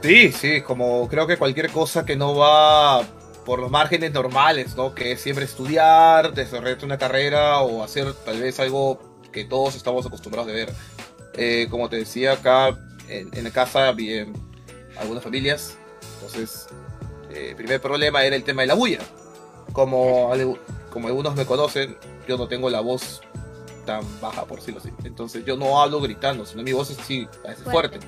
Sí, sí, como creo que cualquier cosa que no va por los márgenes normales, ¿no? Que es siempre estudiar, desarrollar una carrera o hacer tal vez algo que todos estamos acostumbrados de ver. Eh, como te decía acá, en, en casa bien algunas familias, entonces el eh, primer problema era el tema de la bulla. Como, como algunos me conocen, yo no tengo la voz tan baja, por decirlo así. Entonces yo no hablo gritando, sino mi voz es así, fuerte.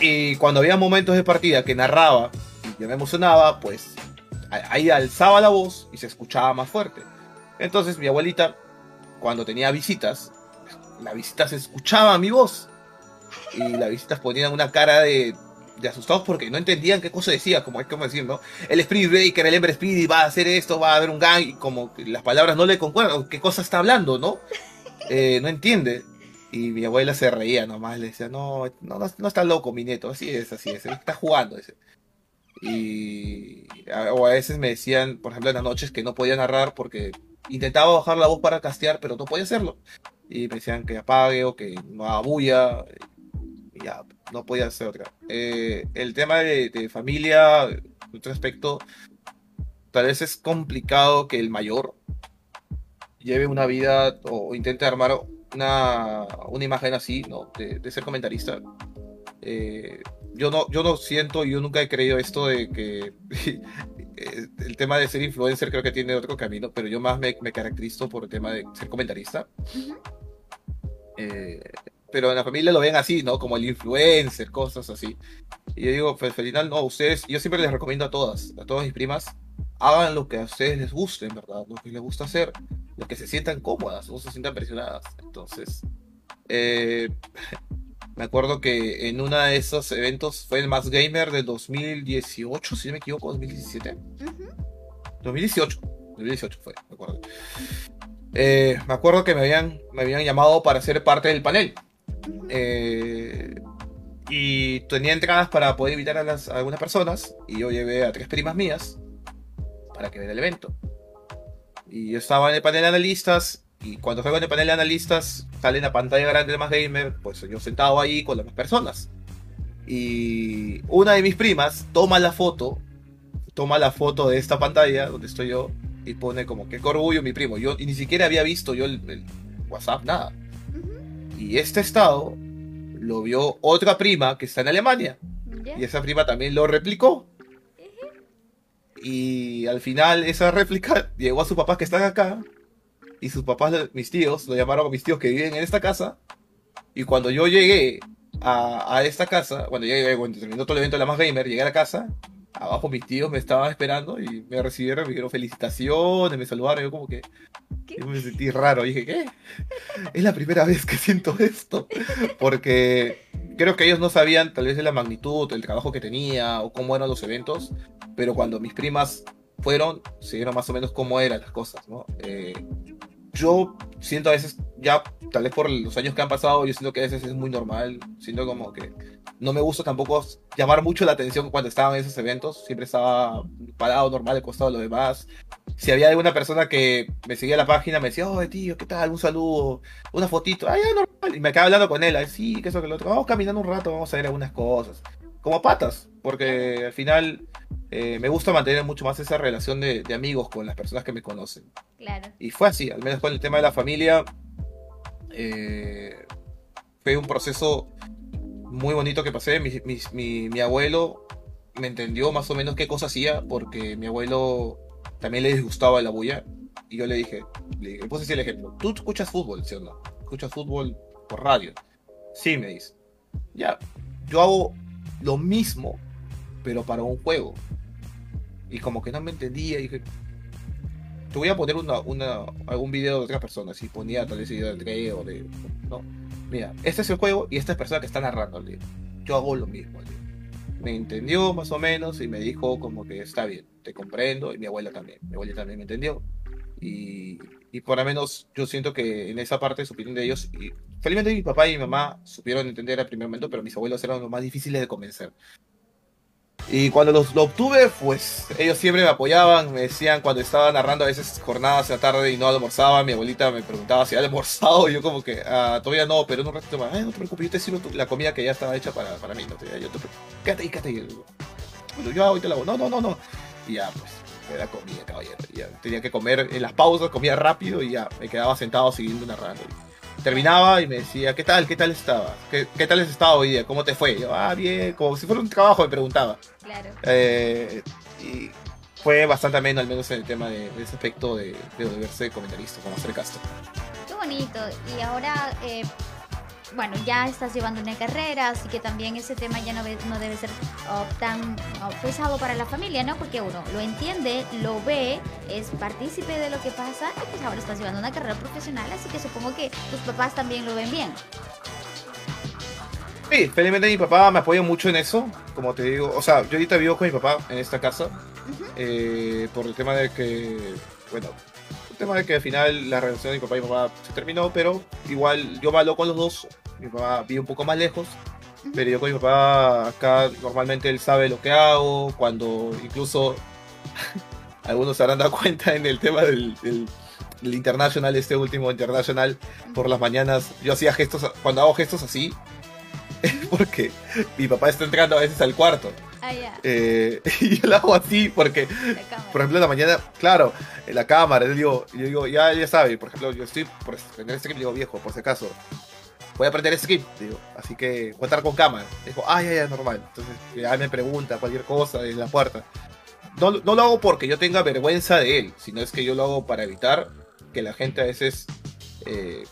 Y cuando había momentos de partida que narraba y yo me emocionaba, pues ahí alzaba la voz y se escuchaba más fuerte. Entonces mi abuelita, cuando tenía visitas, la visita se escuchaba mi voz. Y las visitas ponían una cara de, de asustados porque no entendían qué cosa decía, como es como decir, ¿no? El Spirit Breaker, el Ember Spirit va a hacer esto, va a haber un gang, y como las palabras no le concuerdan, qué cosa está hablando, ¿no? Eh, no entiende. Y mi abuela se reía nomás, le decía, no, no, no, está loco mi nieto, así es, así es, está jugando. Ese. Y o a veces me decían, por ejemplo, en las noches que no podía narrar porque intentaba bajar la voz para castear, pero no podía hacerlo. Y me decían que apague o que no haga bulla ya, no podía hacer otra. Eh, el tema de, familia, en otro aspecto, tal vez es complicado que el mayor lleve una vida o intente armar una, una imagen así, ¿no? De, ser comentarista. Eh, yo, no, yo no siento, yo nunca he creído esto de que el tema de ser influencer creo que tiene otro camino, pero yo más me, me caracterizo por el tema de ser comentarista pero en la familia lo ven así, ¿no? Como el influencer, cosas así. Y yo digo, pues al final, no, ustedes, yo siempre les recomiendo a todas, a todas mis primas, hagan lo que a ustedes les guste, en verdad, lo que les gusta hacer, lo que se sientan cómodas, no se sientan presionadas. Entonces, eh, me acuerdo que en uno de esos eventos fue el Más Gamer de 2018, si no me equivoco, 2017. 2018, 2018 fue, me acuerdo. Eh, me acuerdo que me habían, me habían llamado para ser parte del panel. Eh, y tenía entradas para poder invitar a, las, algunas personas. Y yo llevé a tres primas mías para que vean el evento. Y yo estaba en el panel de analistas. Y cuando juego en el panel de analistas, sale en la pantalla grande de más gamer. Pues yo sentado ahí con las personas. Y una de mis primas toma la foto. Toma la foto de esta pantalla donde estoy yo. Y pone como que orgullo mi primo. Yo y ni siquiera había visto yo el WhatsApp, nada. Y este estado lo vio otra prima que está en Alemania. Y esa prima también lo replicó. Y al final esa réplica llegó a sus papás que están acá. y sus papás, mis tíos, lo llamaron a mis tíos que viven en esta casa. Y cuando yo llegué a, a esta casa, cuando llegué, cuando terminó todo el evento de la más gamer, llegué a la casa, abajo mis tíos me estaban esperando y me recibieron, me dijeron felicitaciones, me saludaron, yo como que yo me sentí raro, dije, ¿qué? Es la primera vez que siento esto, porque creo que ellos no sabían tal vez de la magnitud, el trabajo que tenía o cómo eran los eventos, pero cuando mis primas fueron, se vieron más o menos cómo eran las cosas, ¿no? Eh, yo siento a veces, ya tal vez por los años que han pasado, yo siento que a veces es muy normal, siento como que no me gusta tampoco llamar mucho la atención cuando estaba en esos eventos, siempre estaba parado normal al costado de los demás. Si había alguna persona que me seguía la página, me decía, oh tío, ¿qué tal? Un saludo, una fotito, ah, ya normal, y me acaba hablando con él, sí, que eso, que lo otro, vamos caminando un rato, vamos a ver algunas cosas, como patas, porque al final eh, me gusta mantener mucho más esa relación de, amigos con las personas que me conocen. Claro. Y fue así, al menos con el tema de la familia. Eh, fue un proceso muy bonito que pasé. Mi, abuelo me entendió más o menos qué cosa hacía, porque mi abuelo también le disgustaba la bulla. Y yo le dije, le, le puse así el ejemplo: ¿Tú escuchas fútbol, sí o no? ¿Escuchas fútbol por radio? Sí, me dice. Ya, yo hago lo mismo, pero para un juego. Y como que no me entendía, dije, te voy a poner una, algún video de otra persona, si ponía tal vez video de o de... No, mira, este es el juego y esta es persona que está narrando, yo hago lo mismo. Me entendió más o menos y me dijo como que está bien, te comprendo, y mi abuela también, mi abuela también me entendió. Y, y por lo menos yo siento que en esa parte supieron de ellos, y felizmente mi papá y mi mamá supieron entender al primer momento, pero mis abuelos eran los más difíciles de convencer. Y cuando los, lo obtuve, pues ellos siempre me apoyaban, me decían cuando estaba narrando a veces jornadas de la tarde y no almorzaba, mi abuelita me preguntaba si había almorzado, y yo como que ah, todavía no, pero en un ratito más, no te preocupes, yo te sirvo la comida que ya estaba hecha para, para mí, no te, yo te quédate ahí, quédate ahí. Yo ahorita la hago, no, no, no, no. Y ya, pues, me da comida, caballero. Ya, tenía que comer en las pausas, comía rápido y ya, me quedaba sentado siguiendo narrando terminaba y me decía, ¿qué tal? ¿Qué tal estaba? ¿Qué, qué tal has estado hoy día? ¿Cómo te fue? yo, ah, bien, como si fuera un trabajo, me preguntaba. Claro. Eh, y fue bastante ameno, al menos en el tema de, ese aspecto de, de, verse comentarista, como hacer casto. Qué bonito. Y ahora, eh, bueno, ya estás llevando una carrera, así que también ese tema ya no, no debe ser oh, tan oh, pesado para la familia, ¿no? Porque uno lo entiende, lo ve, es partícipe de lo que pasa y pues ahora estás llevando una carrera profesional, así que supongo que tus papás también lo ven bien. Sí, felizmente mi papá me apoya mucho en eso, como te digo, o sea, yo ahorita vivo con mi papá en esta casa, eh, por el tema de que, bueno, el tema de que al final la relación de mi papá y mi mamá se terminó, pero igual yo malo con los dos, mi papá vive un poco más lejos, pero yo con mi papá acá normalmente él sabe lo que hago, cuando incluso algunos se habrán dado cuenta en el tema del, del, internacional, este último internacional, por las mañanas yo hacía gestos, cuando hago gestos así, es porque mi papá está entrando a veces al cuarto. Ah, ya. Eh, y yo lo hago así porque, por ejemplo, en la mañana, claro, en la cámara, yo digo, yo digo ya, ya sabe, por ejemplo, yo estoy por tener este digo, viejo, por si acaso, voy a aprender script, digo, así que estar con cámara. Digo, ah, ya, ya, normal. Entonces, ya me pregunta cualquier cosa en la puerta. No, no lo hago porque yo tenga vergüenza de él, sino es que yo lo hago para evitar que la gente a veces, eh,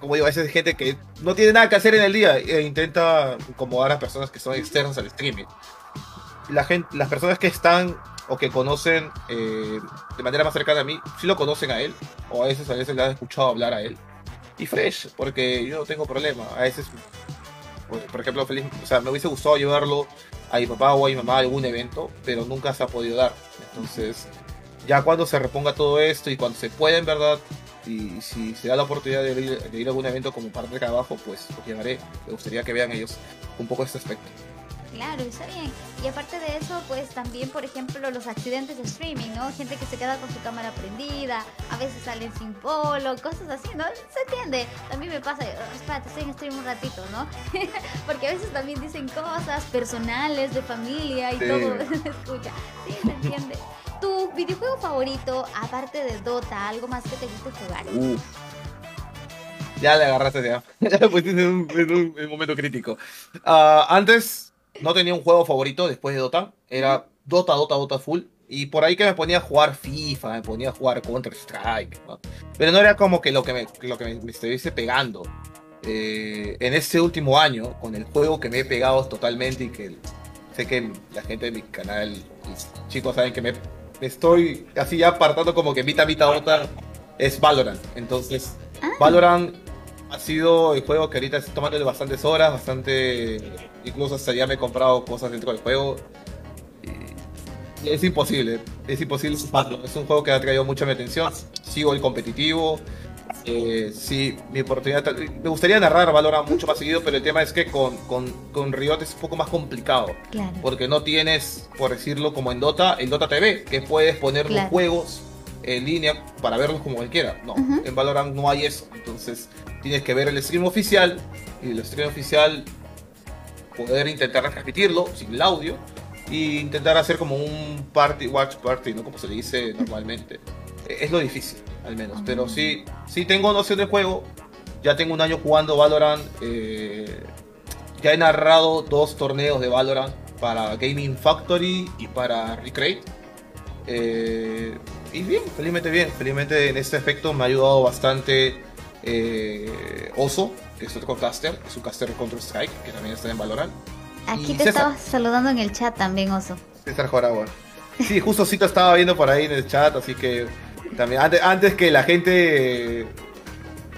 como digo, a veces hay gente que no tiene nada que hacer en el día e intenta incomodar a personas que son externas al streaming. La gente, las personas que están o que conocen eh, de manera más cercana a mí, sí lo conocen a él, o a veces a veces le han escuchado hablar a él y fresh, porque yo no tengo problema. A veces, pues, por ejemplo, feliz, o sea, me hubiese gustado llevarlo a mi papá o a mi mamá a algún evento, pero nunca se ha podido dar. Entonces, ya cuando se reponga todo esto y cuando se pueda en verdad, y si se da la oportunidad de ir, a algún evento como parte de trabajo, pues lo llevaré. Me gustaría que vean ellos un poco este aspecto. Claro, está bien. Y aparte de eso, pues también, por ejemplo, los accidentes de streaming, ¿no? Gente que se queda con su cámara prendida, a veces salen sin polo, cosas así, ¿no? Se entiende. También me pasa, oh, espérate, estoy en stream un ratito, ¿no? Porque a veces también dicen cosas personales, de familia y todo se escucha. Sí, se entiende. ¿Tu videojuego favorito, aparte de Dota, algo más que te guste jugar? Uf. Ya le agarraste ya. Ya le pusiste en un, momento crítico. Uh, antes no tenía un juego favorito después de Dota. Era Dota, Dota, Dota full. Y por ahí que me ponía a jugar FIFA, me ponía a jugar Counter Strike, ¿no? Pero no era como que lo que me, lo que me, me estuviese pegando. Eh, en este último año, con el juego que me he pegado totalmente y que sé que la gente de mi canal, chicos saben que me, me estoy así ya apartando como que mitad, mitad, otra, es Valorant. Entonces, Ah. Valorant ha sido el juego que ahorita estoy tomándole bastantes horas, bastante. Incluso hasta ya me he comprado cosas dentro del juego. Y es imposible, es imposible sumarlo. Es un juego que ha traído mucha mi atención. Sigo el competitivo. Eh, sí, mi oportunidad. Me gustaría narrar Valorant mucho más seguido, pero el tema es que con, con, con Riot es un poco más complicado. Claro. Porque no tienes, por decirlo como en Dota, el Dota TV, que puedes poner los juegos en línea para verlos como cualquiera. No, en Valorant no hay eso. Entonces tienes que ver el stream oficial y el stream oficial poder intentar transmitirlo sin el audio y intentar hacer como un party, watch party, ¿no? Como se le dice normalmente. Eh, Es lo difícil, al menos. Pero sí, sí tengo noción del juego. Ya tengo un año jugando Valorant. eh, ya he narrado dos torneos de Valorant para Gaming Factory y para Recreate. Eh, y bien, felizmente bien. Felizmente en este aspecto me ha ayudado bastante eh, Oso, es otro caster, es un caster de Counter Strike, que también está en Valorant. Aquí y te César. estaba saludando en el chat también, Oso. César Joragua. Sí, justo te estaba viendo por ahí en el chat, así que también antes, antes que la gente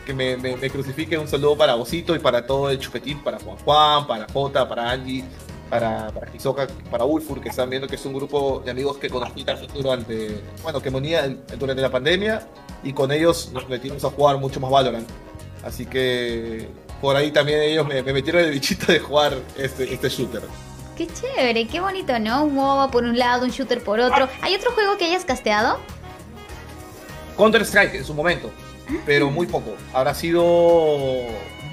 que me, me- me crucifique, un saludo para Osito y para todo el chupetín, para Juan Juan, para Jota, para Angie, para, para Hisoka, para Ulfur, que están viendo que es un grupo de amigos que conocí durante, bueno, que me unía durante la pandemia y con ellos nos metimos a jugar mucho más Valorant. Así que por ahí también ellos me, me metieron el bichito de jugar este, este shooter. Qué chévere, qué bonito, ¿no? Un MOBA por un lado, un shooter por otro. ¿Hay otro juego que hayas casteado? Counter Strike en su momento, pero muy poco. Habrá sido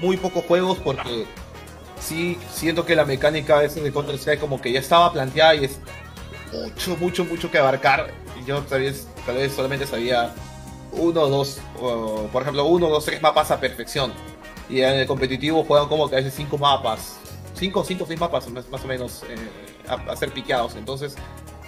muy pocos juegos porque sí siento que la mecánica a veces de Counter Strike como que ya estaba planteada y es mucho, mucho, mucho que abarcar. Y yo tal vez, tal vez solamente sabía uno dos, o, por ejemplo, uno, dos, tres mapas a perfección. Y en el competitivo juegan como que a veces cinco mapas, cinco, cinco, seis mapas más, o menos eh, a, ser piqueados. Entonces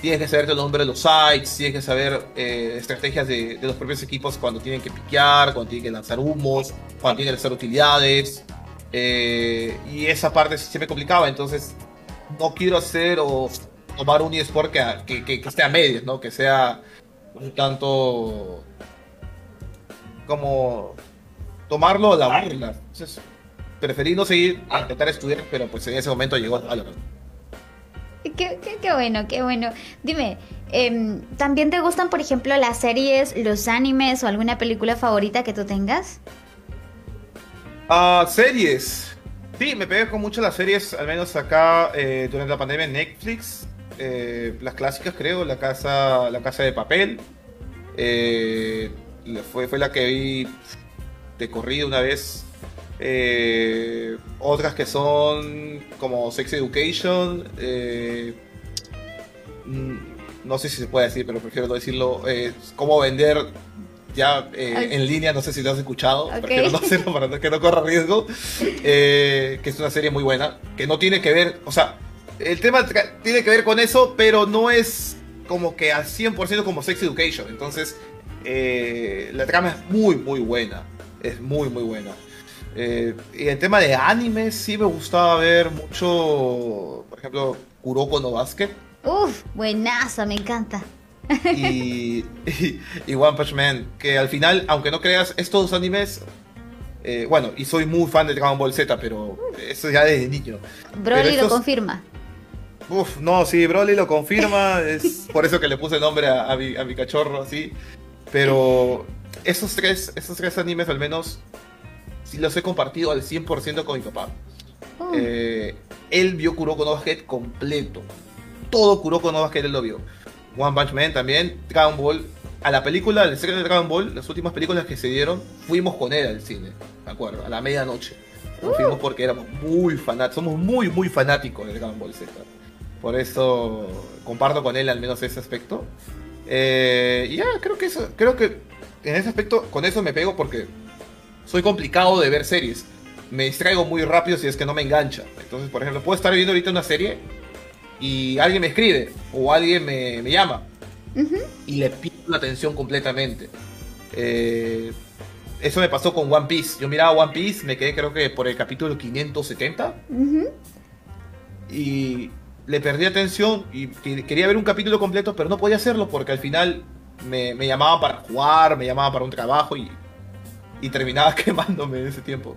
tienes que saber el nombre de los sites, tienes que saber eh, estrategias de, los propios equipos cuando tienen que piquear, cuando tienen que lanzar humos, cuando tienen que lanzar utilidades. eh, y esa parte se me complicaba, entonces no quiero hacer o tomar un eSport que, que, esté a medias, ¿no? Que sea tanto como tomarlo a la burla. Entonces, preferí no seguir a intentar estudiar, pero pues en ese momento llegó Valorant. Qué, qué- qué bueno, qué bueno. Dime, em, ¿también te gustan, por ejemplo, las series, los animes o alguna película favorita que tú tengas? Ah, series. Sí, me pegué con mucho las series, al menos acá eh, durante la pandemia en Netflix. Eh, las clásicas, creo, La Casa, la casa de Papel. Fue, fue la que vi de corrido una vez. Eh, otras que son como Sex Education. eh, mm, no sé si se puede decir, pero prefiero no decirlo. Eh, cómo vender ya eh, en línea, no sé si lo has escuchado. Prefiero no hacerlo para que no corra riesgo. Que es una serie muy buena. Que no tiene que ver, o sea, el tema tiene que ver con eso, pero no es como que al 100% como Sex Education. Entonces, eh, la trama es muy, muy buena. Es muy, muy buena. Eh, y el tema de anime, sí me gustaba ver mucho, por ejemplo, Kuroko no Basket Uf, buenaza, me encanta. y, y, y One Punch Man. Que al final, aunque no creas, estos animes. eh, bueno, y soy muy fan de Dragon Ball Z, pero eso ya desde niño. Broly lo confirma. Uf, no, sí, Broly lo confirma. Es por eso que le puse el nombre a, a mi, a mi cachorro, así. Pero esos tres, esos tres animes, al menos, sí los he compartido al 100% con mi papá. Uh, Eh, él vio Kuroko no Basket completo. Todo Kuroko no Basket él lo vio. One Punch Man también, Dragon Ball. A la película, el serie de Dragon Ball, las últimas películas que se dieron, fuimos con él al cine, ¿de acuerdo? A la medianoche. Nos fuimos porque éramos muy fanáticos, somos muy, muy fanáticos de Dragon Ball Z. Por eso comparto con él al menos ese aspecto. Eh, ya, creo que eso, creo que en ese aspecto, con eso me pego porque soy complicado de ver series. Me distraigo muy rápido si es que no me engancha. Entonces, por ejemplo, puedo estar viendo ahorita una serie y alguien me escribe o alguien me, me llama. y le pierdo la atención completamente. Eh, eso me pasó con One Piece. Yo miraba One Piece, me quedé creo que por el capítulo 570 y le perdí atención y quería ver un capítulo completo, pero no podía hacerlo porque al final me, me llamaba para jugar, me llamaba para un trabajo y, y terminaba quemándome en ese tiempo.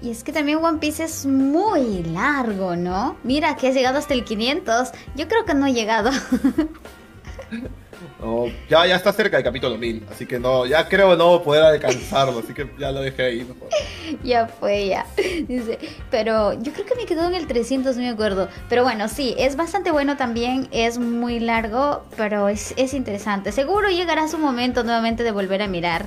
Y es que también One Piece es muy largo, ¿no? Mira que has llegado hasta el 500. Yo creo que no he llegado. No, ya, ya está cerca del capítulo 1000, así que no, ya creo no poder alcanzarlo, así que ya lo dejé ahí. Ya fue, ya. Dice, pero yo creo que me quedó en el 300, no me acuerdo. Pero bueno, sí, es bastante bueno también, es muy largo, pero es, es interesante. Seguro llegará su momento nuevamente de volver a mirar.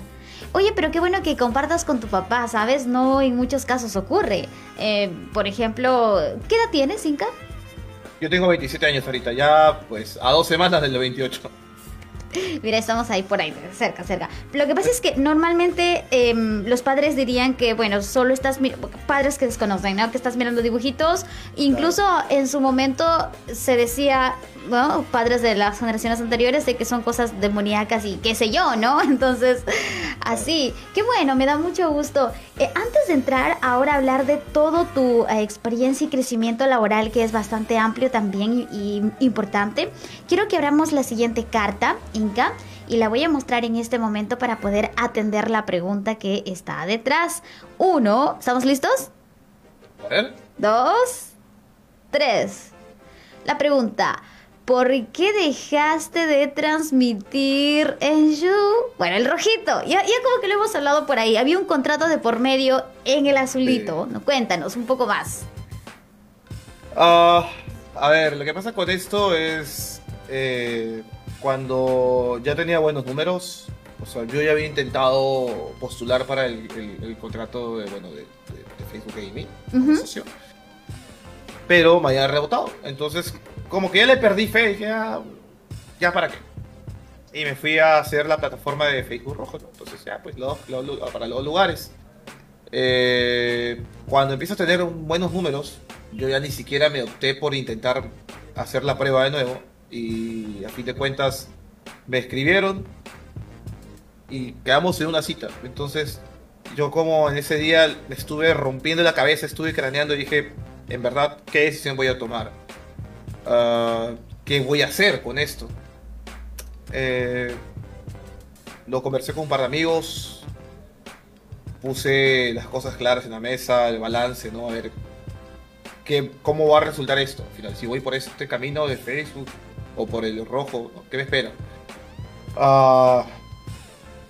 Oye, pero qué bueno que compartas con tu papá, ¿sabes? No en muchos casos ocurre. Eh, por ejemplo, ¿qué edad tienes, Inca? Yo tengo 27 años ahorita, ya pues a dos semanas del 28. Mira, estamos ahí por ahí, cerca, cerca. Lo que pasa es que normalmente em, los padres dirían que, bueno, solo estás padres que desconocen, ¿no? Que estás mirando dibujitos. Incluso en su momento se decía, bueno, padres de las generaciones anteriores, de que son cosas demoníacas y qué sé yo, ¿no? Entonces, así. Qué bueno, me da mucho gusto. Eh, antes de entrar ahora a hablar de todo tu eh, experiencia y crecimiento laboral, que es bastante amplio también y, y importante, quiero que abramos la siguiente carta y la voy a mostrar en este momento para poder atender la pregunta que está detrás. Uno, ¿estamos listos? Dos, tres. La pregunta, ¿por qué dejaste de transmitir en You? Bueno, el rojito, ya, ya como que lo hemos hablado por ahí. Había un contrato de por medio en el azulito. No, cuéntanos un poco más. Ah, a ver, lo que pasa con esto es... Eh, cuando ya tenía buenos números, o sea, yo ya había intentado postular para el, contrato de, bueno, de, Facebook Gaming, pero me había rebotado. Entonces, como que ya le perdí fe, dije, ah, ya, para qué. Y me fui a hacer la plataforma de Facebook Rojo, entonces ya, pues, para los lugares. Eh, cuando empiezo a tener buenos números, yo ya ni siquiera me opté por intentar hacer la prueba de nuevo y a fin de cuentas me escribieron y quedamos en una cita. Entonces yo como en ese día estuve rompiendo la cabeza, estuve craneando y dije, en verdad, ¿qué decisión voy a tomar? Ah, ¿Qué voy a hacer con esto? Eh, lo conversé con un par de amigos, puse las cosas claras en la mesa, el balance, ¿no? A ver qué, cómo va a resultar esto. Al final, si voy por este camino de Facebook, o por el rojo, ¿qué me espera? Ah,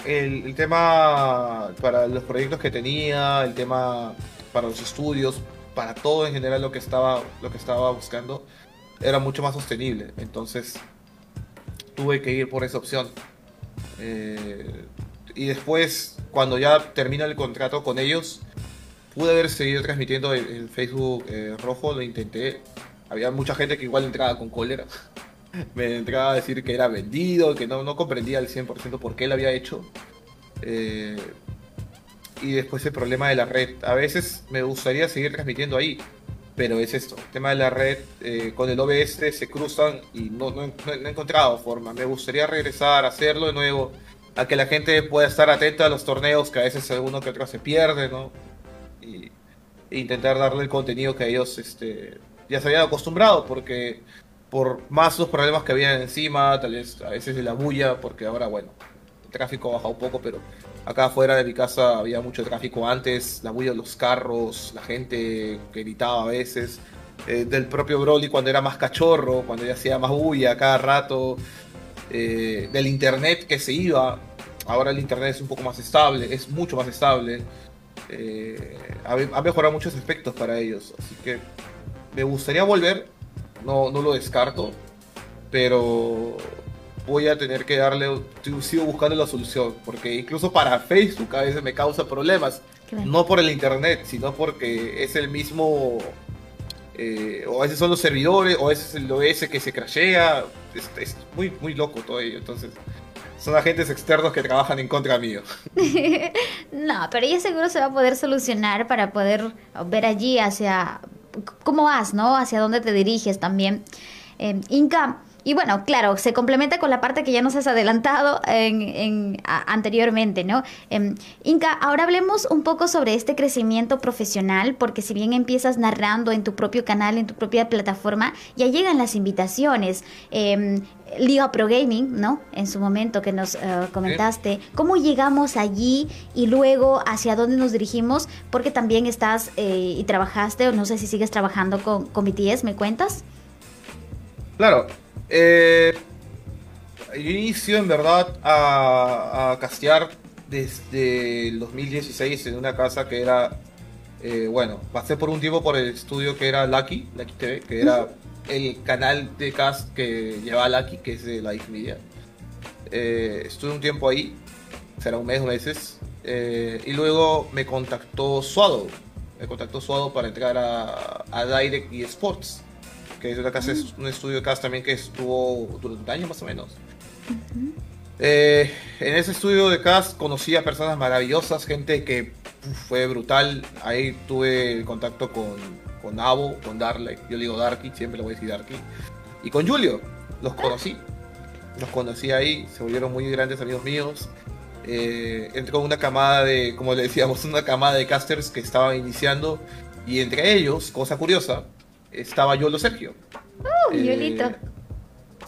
el, tema para los proyectos que tenía, el tema para los estudios, para todo en general lo que estaba, lo que estaba buscando, era mucho más sostenible. Entonces tuve que ir por esa opción. Eh, y después, cuando ya termina el contrato con ellos, pude haber seguido transmitiendo el, Facebook eh, rojo, lo intenté. Había mucha gente que igual entraba con cólera me entraba a decir que era vendido, que no, no comprendía al 100% por qué lo había hecho. Eh, y después el problema de la red. A veces me gustaría seguir transmitiendo ahí, pero es esto, el tema de la red eh, con el OBS se cruzan y no, no, he encontrado forma. Me gustaría regresar hacerlo de nuevo, a que la gente pueda estar atenta a los torneos que a veces alguno que otro se pierde, ¿no? E intentar darle el contenido que ellos este, ya se habían acostumbrado, porque por más los problemas que había encima, tal vez a veces de la bulla, porque ahora, bueno, el tráfico ha bajado un poco, pero acá afuera de mi casa había mucho tráfico antes, la bulla de los carros, la gente que gritaba a veces, eh, del propio Broly cuando era más cachorro, cuando ya hacía más bulla cada rato, eh, del internet que se iba, ahora el internet es un poco más estable, es mucho más estable, eh, ha mejorado muchos aspectos para ellos, así que me gustaría volver no, no lo descarto, pero voy a tener que darle, sigo buscando la solución, porque incluso para Facebook a veces me causa problemas, no por el internet, sino porque es el mismo, eh, o a veces son los servidores, o a veces es el OS que se crashea, es, muy, muy loco todo ello, entonces son agentes externos que trabajan en contra mío. no, pero ya seguro se va a poder solucionar para poder ver allí hacia cómo vas, ¿no? Hacia dónde te diriges también. Eh, Inca, y bueno, claro, se complementa con la parte que ya nos has adelantado en, anteriormente, ¿no? Em, Inca, ahora hablemos un poco sobre este crecimiento profesional, porque si bien empiezas narrando en tu propio canal, en tu propia plataforma, ya llegan las invitaciones. Eh, Liga Pro Gaming, ¿no? En su momento que nos eh, comentaste, ¿cómo llegamos allí y luego hacia dónde nos dirigimos? Porque también estás eh, y trabajaste, o no sé si sigues trabajando con, con BTS, ¿me cuentas? Claro, eh, yo inicio en verdad a, a castear desde el 2016 en una casa que era, eh, bueno, pasé por un tiempo por el estudio que era Lucky, Lucky TV, que era el canal de cast que lleva Lucky, que es de la Media. Eh, estuve un tiempo ahí, será un mes, o meses, eh, y luego me contactó Suado, me contactó Suado para entrar a, a Direct y Sports que es una casa, un estudio de cast también que estuvo durante un año más o menos. Eh, en ese estudio de cast conocí a personas maravillosas, gente que fue brutal. Ahí tuve contacto con, con Abo, con Darley, yo le digo Darky, siempre le voy a decir Darky, y con Julio, los conocí. Los conocí ahí, se volvieron muy grandes amigos míos. Eh, entró una camada de, como le decíamos, una camada de casters que estaban iniciando. Y entre ellos, cosa curiosa, estaba Yolo Sergio. ¡Oh, Yolito! Eh,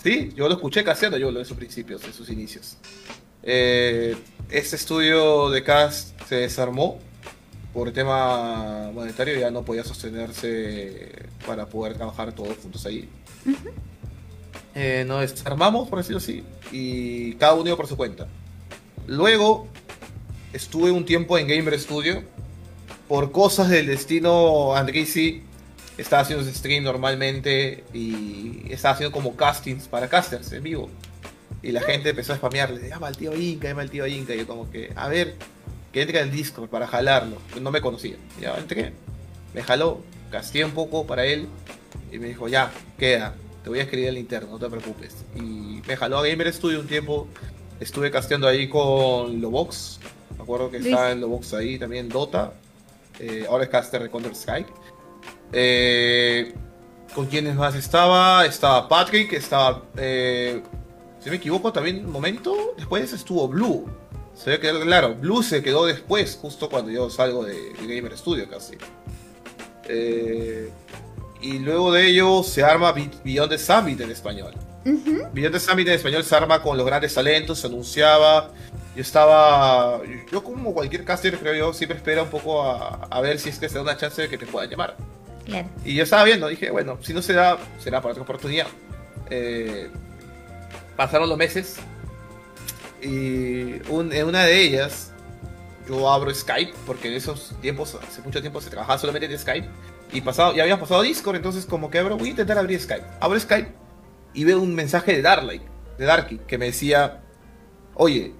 sí, yo lo escuché caseando Yolo en sus principios, en sus inicios. Eh, este estudio de cast se desarmó por tema monetario, ya no podía sostenerse para poder trabajar todos juntos ahí. Eh, nos desarmamos, por decirlo así, y cada uno iba por su cuenta. Luego estuve un tiempo en Gamer Studio. Por cosas del destino, Andrisi estaba haciendo stream normalmente y estaba haciendo como castings para casters en vivo. Y la gente empezó a spamearle, llama al tío Inca, llama al tío Inca. Y yo como que, a ver, que entre al Discord para jalarlo. No me conocía. Ya entré, me jaló, casté un poco para él y me dijo, ya, queda, te voy a escribir el interno, no te preocupes. Y me jaló a Gamer Studio un tiempo, estuve casteando ahí con Lobox. Me acuerdo que estaba en Lobox ahí también, Dota. Eh, ahora es caster de Counter Strike. Eh, ¿Con quiénes más estaba? Estaba Patrick, estaba. Eh, si me equivoco, también un momento. Después estuvo Blue. Se ve que, claro, Blue se quedó después, justo cuando yo salgo de, Gamer Studio casi. Eh, y luego de ello se arma Beyond the Summit en español. Uh Beyond the Summit en español se arma con los grandes talentos, se anunciaba. Yo estaba. Yo, como cualquier caster, creo yo, siempre espera un poco a, a ver si es que se da una chance de que te puedan llamar. Y yo estaba viendo, dije, bueno, si no se da, será para otra oportunidad. Eh, pasaron los meses y en una de ellas yo abro Skype, porque en esos tiempos, hace mucho tiempo se trabajaba solamente en Skype y pasado, ya habíamos pasado Discord, entonces como que abro, voy a intentar abrir Skype. Abro Skype y veo un mensaje de Darley, de Darky, que me decía, oye,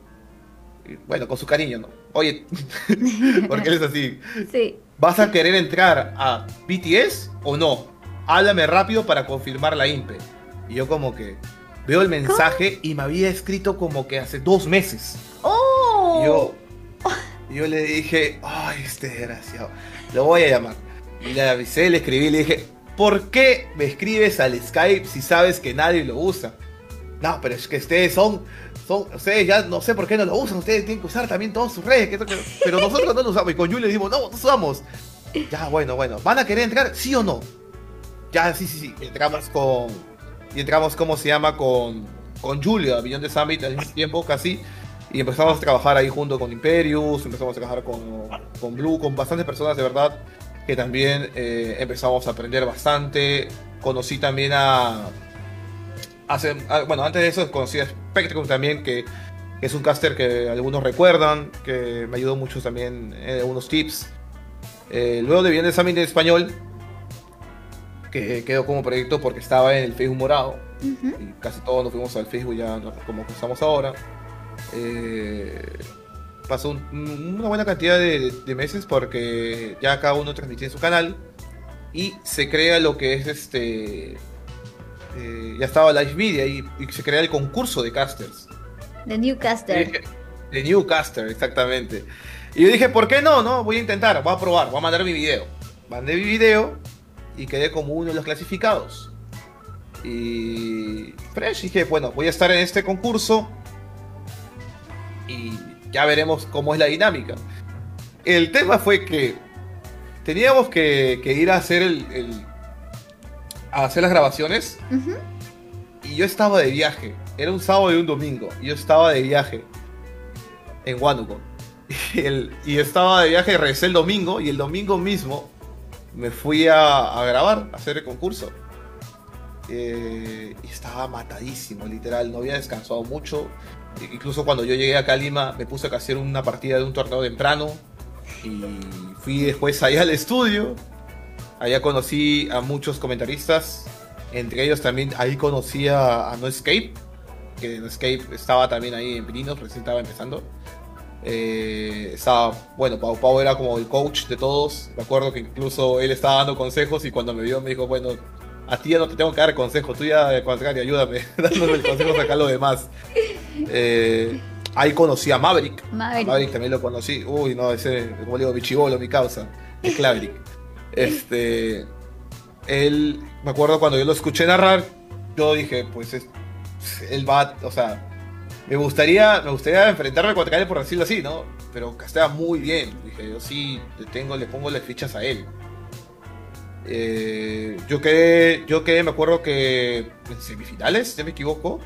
bueno, con su cariño, ¿no? Oye, porque él es así. Sí. ¿Vas a querer entrar a BTS o no? Háblame rápido para confirmar la INPE. Y yo como que veo el mensaje y me había escrito como que hace dos meses. ¡Oh! Y yo, yo le dije, ay, este desgraciado, lo voy a llamar. Y le avisé, le escribí, le dije, ¿por qué me escribes al Skype si sabes que nadie lo usa? No, pero es que ustedes son ustedes ya no sé por qué no lo usan, ustedes tienen que usar también todos sus redes, pero nosotros no lo usamos. Y con Julio dijimos, no, no usamos. Ya, bueno, bueno, ¿van a querer entrar? ¿Sí o no? Ya, sí, sí, sí. Entramos con. Y entramos, ¿cómo se llama? Con, con Julio, Billón de Summit al mismo tiempo, casi. Y empezamos a trabajar ahí junto con Imperius, empezamos a trabajar con, con Blue, con bastantes personas de verdad que también eh, empezamos a aprender bastante. Conocí también a, Ah, bueno, antes de eso conocí a Spectrum también, que, es un caster que algunos recuerdan, que me ayudó mucho también en algunos tips. Eh, luego de Bien Examen de Español, que quedó como proyecto porque estaba en el Facebook morado, y casi todos nos fuimos al Facebook ya como estamos ahora. Eh, pasó una buena cantidad de, de, meses porque ya cada uno transmitía en su canal y se crea lo que es este eh, ya estaba Live Media y, se crea el concurso de casters. De Newcaster. De Newcaster, exactamente. Y yo dije, ¿por qué no? No, voy a intentar, voy a probar, voy a mandar mi video. Mandé mi video y quedé como uno de los clasificados. Y fresh, dije, bueno, voy a estar en este concurso y ya veremos cómo es la dinámica. El tema fue que teníamos que, ir a hacer el, a hacer las grabaciones y yo estaba de viaje. Era un sábado y un domingo. Y yo estaba de viaje en Huánuco. Y, estaba de viaje, regresé el domingo y el domingo mismo me fui a, grabar, a hacer el concurso. Eh, y estaba matadísimo, literal, no había descansado mucho. Incluso cuando yo llegué acá a Lima me puse a hacer una partida de un torneo temprano y fui después allá al estudio. Allá conocí a muchos comentaristas, entre ellos también ahí conocí a, No Escape, que No Escape estaba también ahí en Pirinos, recién estaba empezando. Eh, estaba, bueno, Pau Pau era como el coach de todos. Me acuerdo que incluso él estaba dando consejos y cuando me vio me dijo, bueno, a ti ya no te tengo que dar consejos, tú ya contrario, ayúdame, dándome el consejo acá lo demás. Eh, ahí conocí a Maverick. Maverick. también lo conocí. Uy, no, ese, como digo, bichibolo, mi causa. Es Claverick. Este. Él, me acuerdo cuando yo lo escuché narrar, yo dije, pues es, él va, o sea, me gustaría, me gustaría enfrentarme contra él por decirlo así, ¿no? Pero castea muy bien. Dije, yo sí le tengo, le pongo las fichas a él. Eh, yo quedé, yo quedé, me acuerdo que en semifinales, si me equivoco.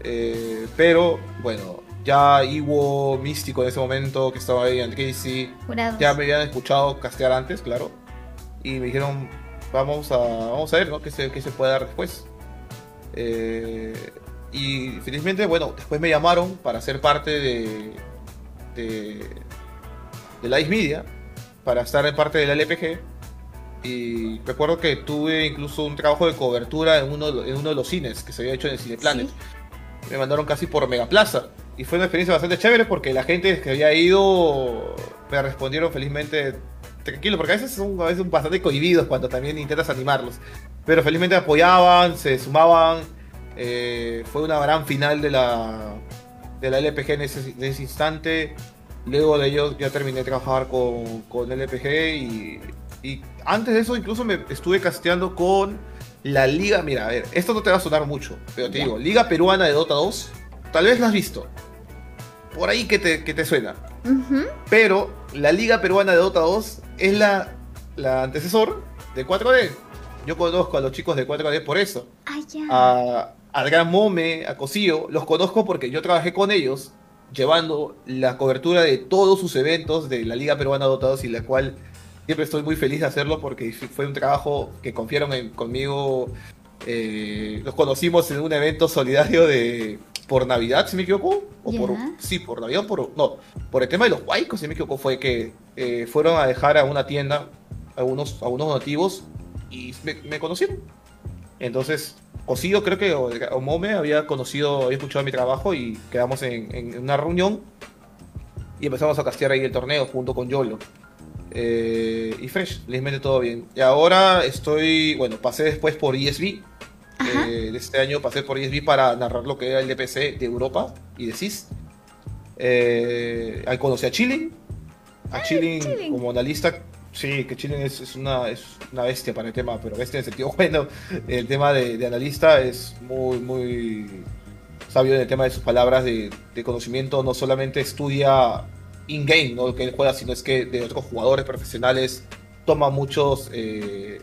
Eh, pero bueno, ya Iwo Místico en ese momento que estaba ahí en Casey, ya me habían escuchado castear antes, claro. Y me dijeron, vamos a, vamos a ver, ¿no? ¿Qué se, qué se puede dar después? Eh, y felizmente, bueno, después me llamaron para ser parte de, de, de la Media, para estar en parte de la LPG. Y recuerdo que tuve incluso un trabajo de cobertura en uno, en uno de los cines que se había hecho en el Cineplanet. Me mandaron casi por Megaplaza. Y fue una experiencia bastante chévere porque la gente que había ido me respondieron felizmente tranquilo, porque a veces son a veces bastante cohibidos cuando también intentas animarlos. Pero felizmente apoyaban, se sumaban eh, fue una gran final de la, de la LPG en ese, instante. Luego de ello ya terminé de trabajar con, con LPG y, y, antes de eso incluso me estuve casteando con la Liga. Mira, a ver, esto no te va a sonar mucho, pero te digo, Liga Peruana de Dota 2, tal vez la has visto. Por ahí que te, que te suena. Pero la Liga Peruana de Dota 2 es la, la antecesor de 4D. Yo conozco a los chicos de 4D por eso. Ah. A, Gran Mome, a Cosío, los conozco porque yo trabajé con ellos llevando la cobertura de todos sus eventos de la Liga Peruana Dotados y la cual siempre estoy muy feliz de hacerlo porque fue un trabajo que confiaron conmigo. Eh, los conocimos en un evento solidario de por Navidad, si me equivoco, o por sí, por Navidad, por no, por el tema de los huaicos, si me equivoco, fue que eh, fueron a dejar a una tienda a unos, a unos nativos y me conocieron. Entonces Cosido creo que o, Mome había conocido, había escuchado mi trabajo y quedamos en, una reunión y empezamos a castear ahí el torneo junto con Yolo. Eh, y Fresh, les mete todo bien. Y ahora estoy, bueno, pasé después por ESB. Eh, de este año pasé por ESB para narrar lo que era el DPC de Europa y de CIS. Eh, ahí conocí a Chilling. A Chilling como analista Sí, que Chile es, una, es una bestia para el tema, pero bestia en el sentido bueno. El tema de, analista es muy, muy sabio en el tema de sus palabras de, conocimiento. No solamente estudia in-game, ¿no? que él juega, sino es que de otros jugadores profesionales toma muchos, eh,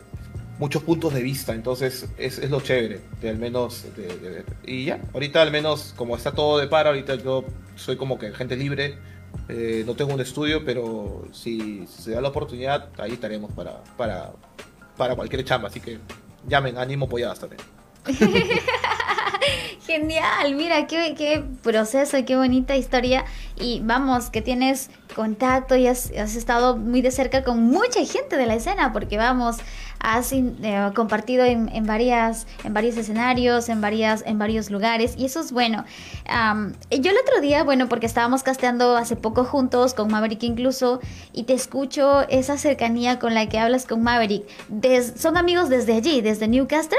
muchos puntos de vista. Entonces es, es lo chévere, de al menos de, Y ya, ahorita al menos como está todo de para, ahorita yo soy como que gente libre eh, no tengo un estudio, pero si, se da la oportunidad, ahí estaremos para, para, para cualquier chamba. Así que llamen, ánimo, apoyadas también. Genial, mira, qué, qué proceso, qué bonita historia. Y vamos, que tienes contacto y has, estado muy de cerca con mucha gente de la escena, porque vamos, has eh, compartido en, varias, en varios escenarios, en, varias, en varios lugares, y eso es bueno. yo el otro día, bueno, porque estábamos casteando hace poco juntos con Maverick incluso, y te escucho esa cercanía con la que hablas con Maverick. ¿Son amigos desde allí, desde Newcastle?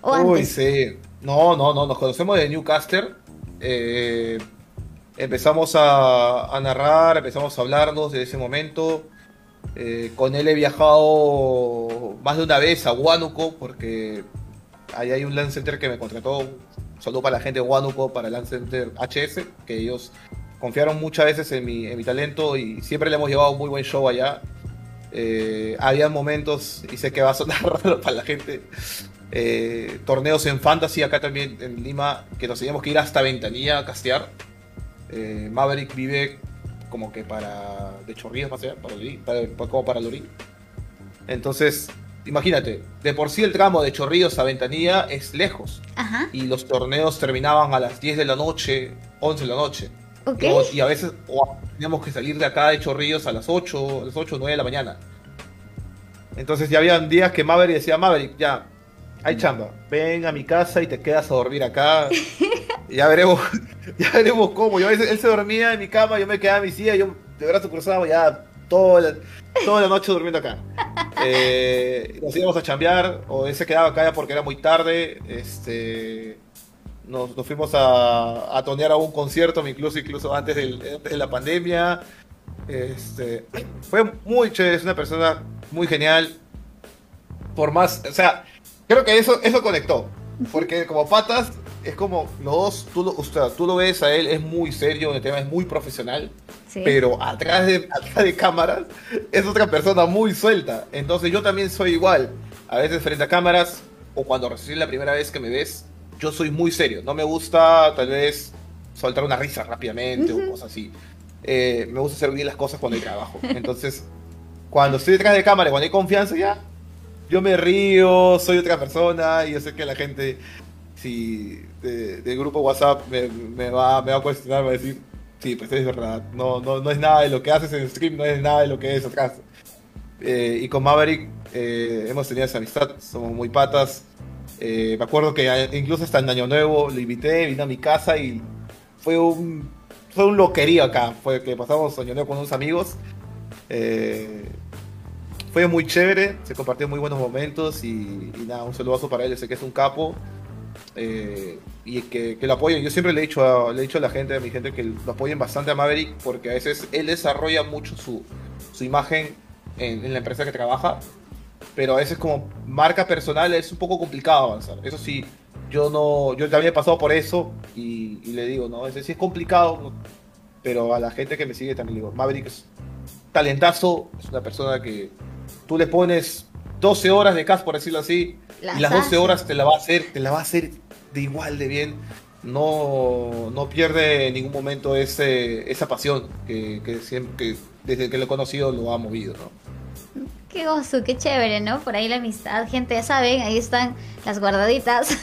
¿O Uy, sí. No, no, no, nos conocemos de Newcastle. Eh, empezamos a, narrar, empezamos a hablarnos de ese momento. Eh, con él he viajado más de una vez a Huánuco porque ahí hay un Land Center que me contrató, solo para la gente de Huánuco, para el Land Center HS, que ellos confiaron muchas veces en mi, en mi talento y siempre le hemos llevado un muy buen show allá. Eh, había momentos, y sé que va a sonar raro para la gente, eh, torneos en Fantasy acá también en Lima, que nos teníamos que ir hasta Ventanilla a castear. Maverick vive como que para de Chorrillos más allá, para, Lorín, para, como para Lorín. Entonces, imagínate, de por sí el tramo de Chorrillos a Ventanilla es lejos. Ajá. Y los torneos terminaban a las 10 de la noche, 11 de la noche. Ok. Y a veces o teníamos que salir de acá de Chorrillos a las 8, a las 8 o 9 de la mañana. Entonces ya habían días que Maverick decía, Maverick, ya, hay chamba, ven a mi casa y te quedas a dormir acá. Ya veremos, ya veremos cómo. Yo él se dormía en mi cama, yo me quedaba en mi silla, yo de brazo cruzado ya toda la, toda la noche durmiendo acá. Eh, nos íbamos a chambear, o él se quedaba acá ya porque era muy tarde. Este, nos, nos fuimos a, a tonear a un concierto, incluso, incluso antes del- de la pandemia. Este, fue muy chévere, es una persona muy genial. Por más, o sea, creo que eso, eso conectó. Porque como patas, es como los dos, tú lo, o sea, tú lo ves a él, es muy serio, el tema es muy profesional. Sí. Pero atrás de, atrás de cámaras es otra persona muy suelta. Entonces yo también soy igual. A veces frente a cámaras o cuando recién la primera vez que me ves, yo soy muy serio. No me gusta tal vez soltar una risa rápidamente o cosas así. Eh, me gusta hacer bien las cosas cuando hay trabajo. Entonces, cuando estoy detrás de cámara, cuando hay confianza ya, yo me río, soy otra persona y yo sé que la gente, si de- del grupo WhatsApp me, me va, me va a cuestionar, me va a decir, sí, pues es verdad, no, no, no es nada de lo que haces en stream, no es nada de lo que es atrás. Eh, y con Maverick eh, hemos tenido esa amistad, somos muy patas. Eh, me acuerdo que incluso hasta en Año Nuevo lo invité, vino a mi casa y fue un, fue un loquerío acá. Fue que pasamos Año Nuevo con unos amigos. Eh, fue muy chévere, se compartió muy buenos momentos y, y nada, un saludazo para él, sé que es un capo. Eh, y que, que lo apoyen. Yo siempre le he, dicho a, le he dicho a la gente, a mi gente, que lo apoyen bastante a Maverick porque a veces él desarrolla mucho su, su imagen en, en la empresa que trabaja, pero a veces como marca personal es un poco complicado avanzar. Eso sí, yo no, yo también he pasado por eso y, y le digo, no, es, sí es complicado, pero a la gente que me sigue también le digo, Maverick es talentazo, es una persona que tú le pones 12 horas de cast, por decirlo así, Las y las 12 hace. horas te la va a hacer, te la va a hacer de igual de bien. No, no pierde en ningún momento ese, esa pasión que, siempre, que desde que lo he conocido lo ha movido. Qué gozo, qué chévere, ¿no? Por ahí la amistad, gente, ya saben, ahí están las guardaditas.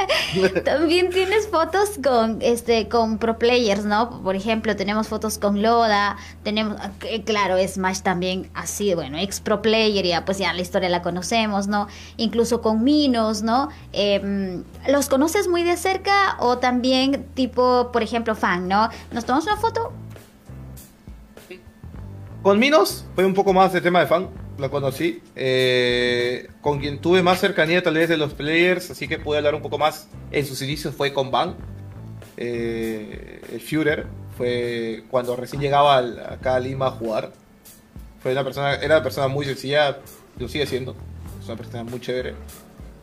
También tienes fotos con este con pro players, ¿no? Por ejemplo, tenemos fotos con Loda, tenemos eh, claro, Smash también así, bueno, ex pro player, ya pues ya la historia la conocemos, ¿no? Incluso con Minos, ¿no? Em, ¿Los conoces muy de cerca o también tipo, por ejemplo, fan, ¿no? Nos tomamos una foto, Con Minos fue un poco más de tema de fan, lo conocí. Eh, con quien tuve más cercanía tal vez de los players, así que pude hablar un poco más en sus inicios fue con Van. Eh, el Führer fue cuando recién llegaba acá a Lima a jugar. Fue una persona, era una persona muy sencilla, lo sigue siendo. Es una persona muy chévere.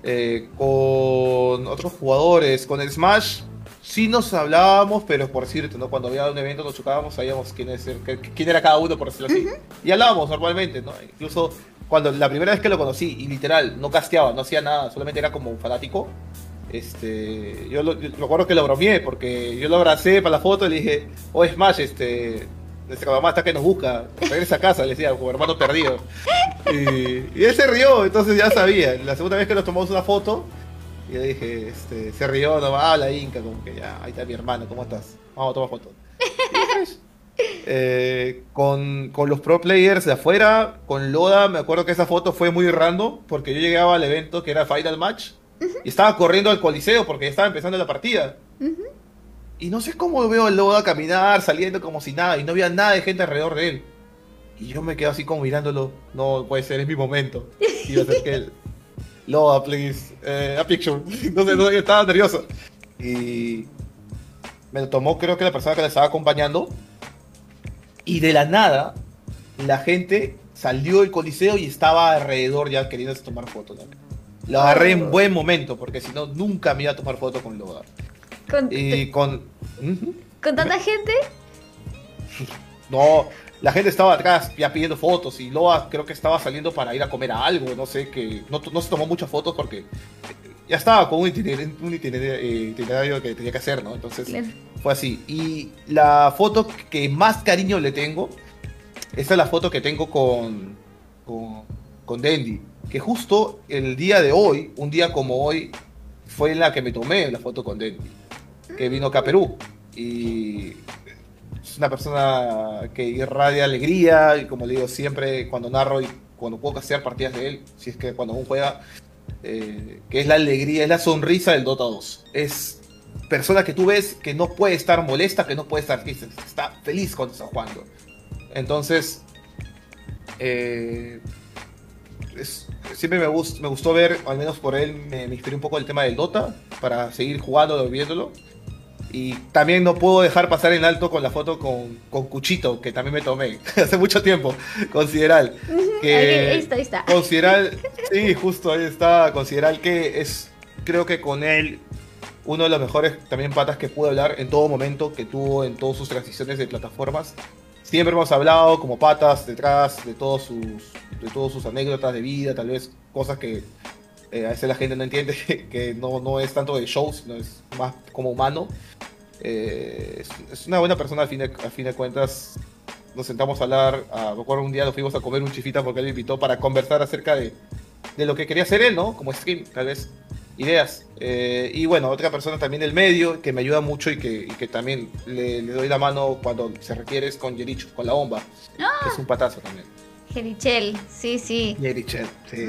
Eh, con otros jugadores, con el Smash, sí nos hablábamos, pero por cierto, ¿no? Cuando había un evento nos chocábamos, sabíamos quién, es el- quién era cada uno, por decirlo así. Y hablábamos normalmente, ¿no? Incluso cuando la primera vez que lo conocí, y literal, no casteaba, no hacía nada, solamente era como un fanático. Este, yo, lo, yo recuerdo que lo bromeé porque yo lo abracé para la foto y le dije, oh Smash, este, nuestra mamá está que nos busca, regresa a casa, le decía, como hermano perdido. Y, y él se rió, entonces ya sabía. La segunda vez que nos tomamos una foto, y yo dije, este, se rió, no va, la Inca, como que ya, ahí está mi hermano, ¿cómo estás? Vamos a tomar foto. Eh, con, con los pro players de afuera, con Loda, me acuerdo que esa foto fue muy random, porque yo llegaba al evento que era Final Match, y estaba corriendo al coliseo porque ya estaba empezando la partida. Y no sé cómo veo a Loda caminar, saliendo como si nada, y no había nada de gente alrededor de él. Y yo me quedo así como mirándolo, no puede ser, es mi momento. Y yo acerqué el, Loda, please, eh, a picture. No sé, no estaba nervioso. Y me lo tomó, creo que la persona que le estaba acompañando. Y de la nada, la gente salió del coliseo y estaba alrededor ya queriéndose tomar fotos. Lo agarré en buen momento, porque si no, nunca me iba a tomar foto con Loa. ¿Con, Y con. ¿con tanta gente? No, la gente estaba atrás ya pidiendo fotos y Loa creo que estaba saliendo para ir a comer a algo, no sé, que no, no se tomó muchas fotos porque ya estaba con un itinerario, un itinerario, eh, itinerario que tenía que hacer, ¿no? Entonces Claro. fue así. Y la foto que más cariño le tengo, esta es la foto que tengo con, con, con que justo el día de hoy, un día como hoy, fue la que me tomé la foto con Dandy, que vino acá a Perú. Y es una persona que irradia alegría y como le digo siempre cuando narro y cuando puedo castear partidas de él, si es que cuando aún juega, eh, que es la alegría, es la sonrisa del Dota 2. Es persona que tú ves que no puede estar molesta, que no puede estar triste, está feliz cuando está jugando. Entonces, eh, siempre me, gust- me gustó ver, al menos por él, me, me inspiré un poco el tema del Dota para seguir jugando, viéndolo. Y también no puedo dejar pasar en alto con la foto con, con Cuchito, que también me tomé hace mucho tiempo, consideral. Que Ahí, está, ahí está. Consideral, sí, justo ahí está. Consideral que es, creo que con él, uno de los mejores también patas que pude hablar en todo momento, que tuvo en todas sus transiciones de plataformas. Siempre hemos hablado como patas detrás de todos sus, de todas sus anécdotas de vida, tal vez cosas que eh, a veces la gente no entiende, que no, no es tanto de show, sino es más como humano. Eh, es, es una buena persona al fin, de, al fin de cuentas. Nos sentamos a hablar, a, me acuerdo un día nos fuimos a comer un chifita porque él me invitó para conversar acerca de, de lo que quería hacer él, ¿no? Como stream, tal vez, ideas. Eh, y bueno, otra persona también del medio que me ayuda mucho y que, y que también le, le doy la mano cuando se requiere es con Yericho, con la bomba, que es un patazo también. Jerichel, sí, sí. Yerichel, sí.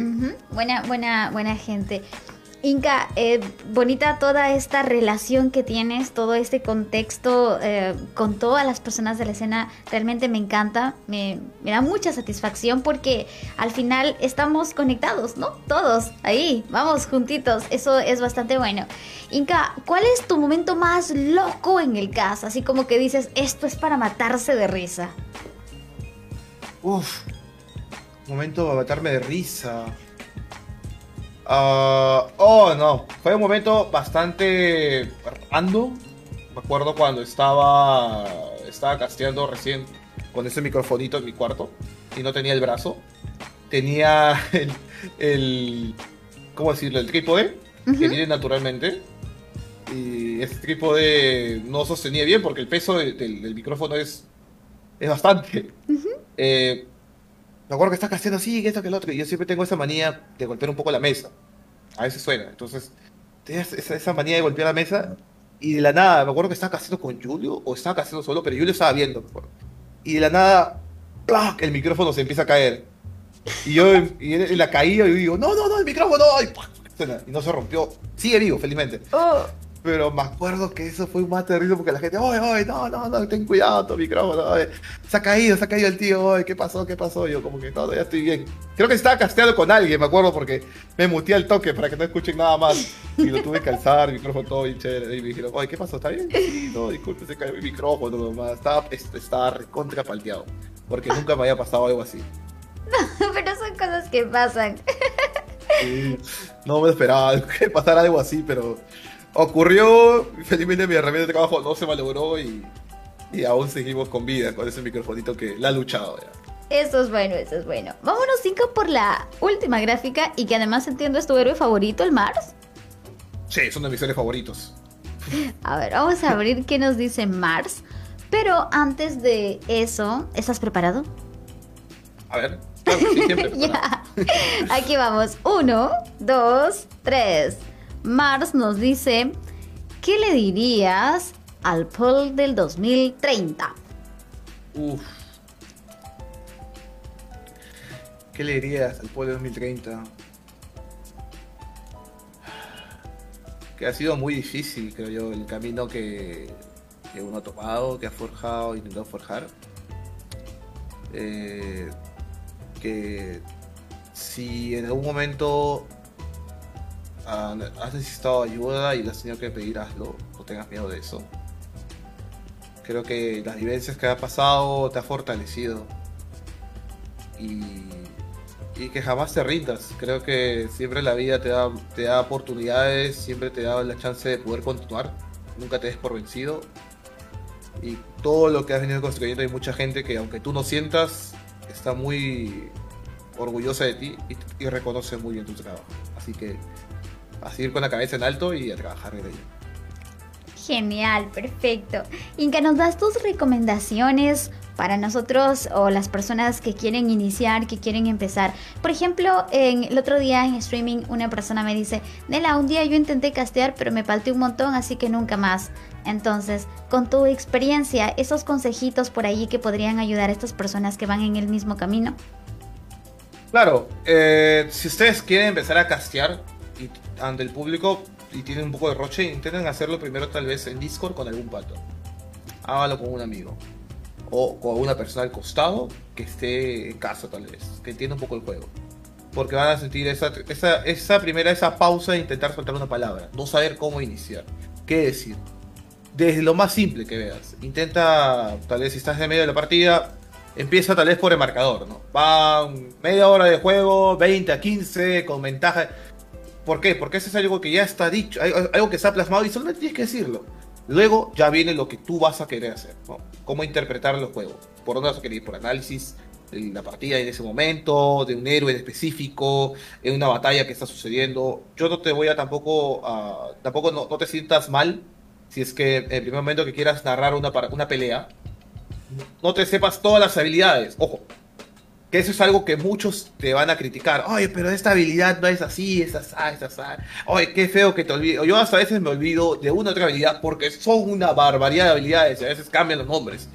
Buena, buena, buena gente. Inca, eh, bonita toda esta relación que tienes, todo este contexto eh, con todas las personas de la escena, realmente me encanta, me, me da mucha satisfacción porque al final estamos conectados, ¿no? Todos ahí, vamos juntitos, eso es bastante bueno. Inca, ¿cuál es tu momento más loco en el cast? Así como que dices, esto es para matarse de risa. Uf, momento para matarme de risa. Ah, oh, no, fue un momento bastante random. Me acuerdo cuando estaba, estaba casteando recién con ese microfonito en mi cuarto y no tenía el brazo. Tenía el, el ¿cómo decirlo? El trípode que viene naturalmente. Y ese trípode no sostenía bien porque el peso del, micrófono es, es bastante. Eh, me acuerdo que estás casteando así, que esto, que el otro. Y yo siempre tengo esa manía de golpear un poco la mesa. A veces suena. Entonces, tenía esa, esa manía de golpear la mesa. Y de la nada, me acuerdo que estaba casteando con Julio o estaba casteando solo, pero Julio estaba viendo. me acuerdo. Y de la nada, ¡plac! el micrófono se empieza a caer. Y yo y en la caída y digo, no, no, no, el micrófono, y, ¡pac! y no se rompió. Sigue vivo, felizmente. Oh, Pero me acuerdo que eso fue más terrible porque la gente, oye, oye, no, no, no, ten cuidado, tu micrófono, oye, se ha caído, se ha caído el tío, oye, ¿qué pasó? ¿Qué pasó? Yo como que no, ya estoy bien. Creo que estaba casteando con alguien, me acuerdo, porque me muteé al toque para que no escuchen nada más. Y lo tuve que alzar, el micrófono todo bien chévere. Y me dijeron, oye, ¿qué pasó? ¿Está bien? Sí, no, disculpe, se cayó mi micrófono nomás. Estaba, est- estaba recontra palteado. Porque nunca me había pasado algo así. pero son cosas que pasan. Sí, no me esperaba que pasara algo así, pero ocurrió. Felizmente mi herramienta de trabajo no se malogró y, y aún seguimos con vida con ese microfonito que la ha luchado. ya. Eso es bueno, eso es bueno. Vámonos, cinco por la última gráfica y que además entiendo es tu héroe favorito, el Mars. Sí, es uno de mis seres favoritos. A ver, vamos a abrir qué nos dice Mars. Pero antes de eso, ¿estás preparado? A ver, claro, sí. Ya. Aquí vamos. Uno, dos, tres. Mars nos dice, ¿qué le dirías al Paul del 2030? Uf. ¿Qué le dirías al pueblo 2030? Que ha sido muy difícil, creo yo, el camino que, que uno ha tomado, que ha forjado, intentado forjar. Eh, que si en algún momento has necesitado ayuda y le has tenido que pedir, hazlo, no tengas miedo de eso creo que las vivencias que ha pasado te ha fortalecido. Y y que jamás te rindas. Creo que siempre la vida te da, te da oportunidades, siempre te da la chance de poder continuar. Nunca te des por vencido. Y todo lo que has venido construyendo, hay mucha gente que aunque tú no sientas, está muy orgullosa de ti y, reconoce muy bien tu trabajo. Así que a seguir con la cabeza en alto y a trabajar en ello. Genial, perfecto. Inca, ¿nos das tus recomendaciones para nosotros o las personas que quieren iniciar, que quieren empezar? Por ejemplo, en, el otro día en streaming una persona me dice, Nela, un día yo intenté castear, pero me falté un montón, así que nunca más. Entonces, con tu experiencia, esos consejitos por ahí que podrían ayudar a estas personas que van en el mismo camino. Claro, eh, si ustedes quieren empezar a castear y, ante el público y tienen un poco de roche, intenten hacerlo primero tal vez en Discord con algún pato. Hágalo con un amigo. O con una persona al costado que esté en casa tal vez, que entienda un poco el juego. Porque van a sentir esa, esa, esa primera, esa pausa de intentar soltar una palabra. No saber cómo iniciar. ¿Qué decir? Desde lo más simple que veas. Intenta, tal vez si estás en medio de la partida, empieza tal vez por el marcador, ¿no? Van media hora de juego, 20 a 15, con ventaja. ¿Por qué? Porque eso es algo que ya está dicho, algo que está plasmado y solamente tienes que decirlo. Luego ya viene lo que tú vas a querer hacer. Cómo interpretar los juegos. ¿Por dónde vas a querer ir? Por análisis la partida en ese momento, de un héroe específico, en una batalla que está sucediendo. Yo no te voy a tampoco, tampoco no, te sientas mal si es que en el primer momento que quieras narrar una, una pelea, no te sepas todas las habilidades. Ojo, que eso es algo que muchos te van a criticar. Oye, pero esta habilidad no es así, es así, es así. Oye, qué feo que te olvides. Yo hasta a veces me olvido de una otra habilidad porque son una barbaridad de habilidades a veces cambian los nombres.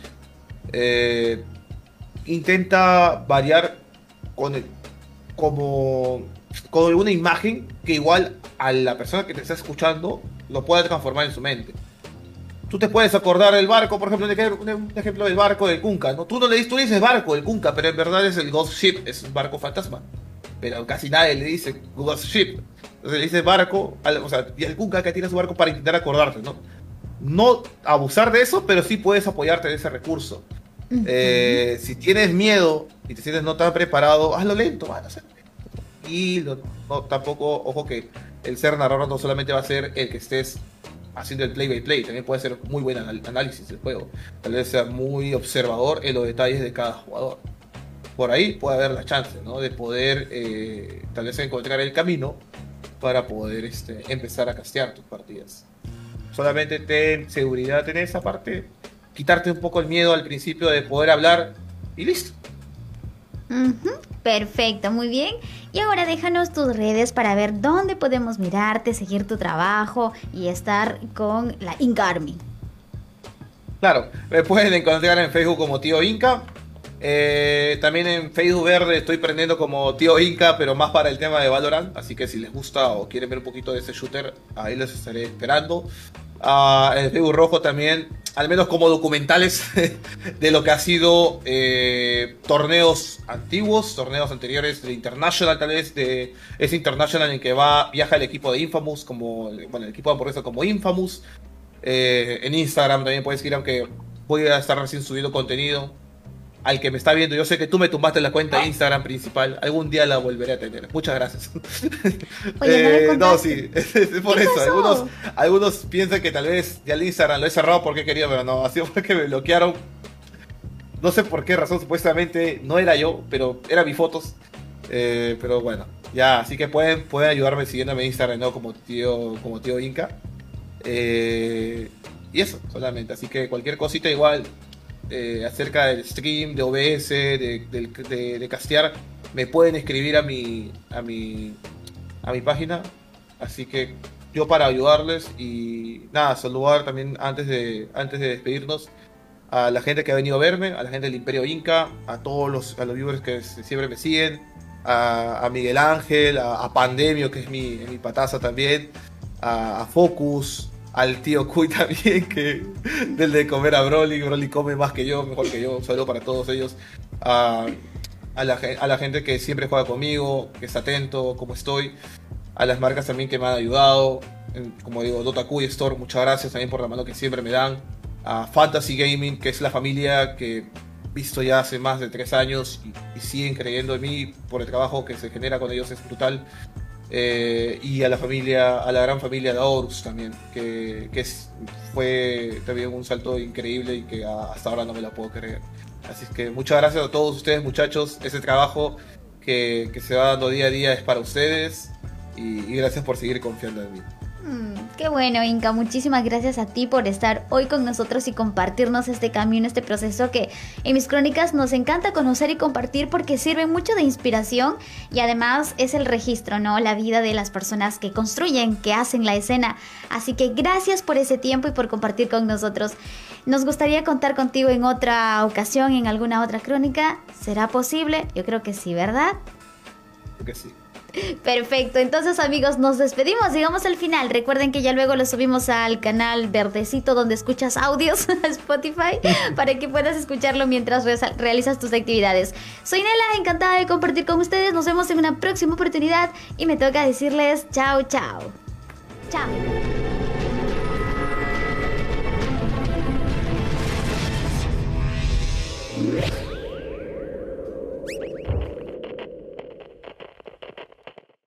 Eh, intenta variar con el, como con alguna imagen que igual a la persona que te está escuchando lo pueda transformar en su mente tú te puedes acordar del barco, por ejemplo, un ejemplo del barco del Kunka, ¿no? Tú no le dices, tú dices barco del Kunka, pero en verdad es el Ghost Ship, es un barco fantasma. Pero casi nadie le dice Ghost Ship. Entonces le dice barco, o sea, y el Kunka que tiene su barco para intentar acordarte, ¿no? No abusar de eso, pero sí puedes apoyarte de ese recurso. Eh, si tienes miedo y te sientes no tan preparado, hazlo lento, van a ser y no, tampoco, ojo que el ser narrador no solamente va a ser el que estés haciendo el play by play. También puede ser muy buen análisis del juego. Tal vez sea muy observador en los detalles de cada jugador. Por ahí puede haber la chance ¿no? de poder eh, tal vez encontrar el camino para poder este, empezar a castear tus partidas. Solamente ten seguridad en esa parte, quitarte un poco el miedo al principio de poder hablar y listo. Perfecto, muy bien. Y ahora déjanos tus redes para ver dónde podemos mirarte, seguir tu trabajo y estar con la Inca Army. Claro, me pueden encontrar en Facebook como Tío Inca. Eh, también en Facebook Verde estoy prendiendo como Tío Inca, pero más para el tema de Valorant. Así que si les gusta o quieren ver un poquito de ese shooter, ahí les estaré esperando. Uh, en Facebook Rojo también al menos como documentales de lo que ha sido eh, torneos antiguos, torneos anteriores de International, tal vez de ese International en que va viaja el equipo de Infamous, como bueno, el equipo de hamburguesa como Infamous. Eh, en Instagram también puedes ir, aunque voy a estar recién subiendo contenido al que me está viendo. Yo sé que tú me tumbaste la cuenta de Instagram principal. Algún día la volveré a tener. Muchas gracias. Oye, no, eh, sí, es, por eso. Algunos, algunos piensan que tal vez ya el Instagram lo he cerrado porque he querido, pero no, ha sido porque me bloquearon. No sé por qué razón, supuestamente no era yo, pero eran mis fotos. Eh, pero bueno, ya, así que pueden, pueden ayudarme siguiéndome en Instagram, ¿no? Como tío, como tío Inca. Eh, y eso, solamente. Así que cualquier cosita igual, eh, acerca del stream, de OBS, de, castear, me pueden escribir a mi, a mi, a mi página. Así que yo para ayudarles y nada, saludar también antes de, antes de despedirnos a la gente que ha venido a verme, a la gente del Imperio Inca, a todos los, a los viewers que siempre me siguen, a, Miguel Ángel, a, Pandemio, que es mi, mi pataza también, a Focus, al tío Cuy también, que del de comer a Broly. Broly come más que yo, mejor que yo. Saludo para todos ellos. A, la, gente que siempre juega conmigo, que está atento, como estoy. A las marcas también que me han ayudado. Como digo, Dota Cuy Store, muchas gracias también por la mano que siempre me dan. A Fantasy Gaming, que es la familia que visto ya hace más de tres años y, siguen creyendo en mí por el trabajo que se genera con ellos es brutal. Eh, y a la familia, a la gran familia de Horus también, que, que fue también un salto increíble y que hasta ahora no me la puedo creer. Así que muchas gracias a todos ustedes muchachos, ese trabajo que, que se va dando día a día es para ustedes y, y gracias por seguir confiando en mí. Mm, qué bueno, Inca. Muchísimas gracias a ti por estar hoy con nosotros y compartirnos este camino, este proceso que en mis crónicas nos encanta conocer y compartir porque sirve mucho de inspiración y además es el registro, ¿no? La vida de las personas que construyen, que hacen la escena. Así que gracias por ese tiempo y por compartir con nosotros. Nos gustaría contar contigo en otra ocasión, en alguna otra crónica. ¿Será posible? Yo creo que sí, ¿verdad? Creo que sí. Perfecto, entonces amigos, nos despedimos, llegamos al final. Recuerden que ya luego lo subimos al canal verdecito donde escuchas audios a Spotify para que puedas escucharlo mientras realizas tus actividades. Soy Nela, encantada de compartir con ustedes. Nos vemos en una próxima oportunidad y me toca decirles chao, chao. Chao.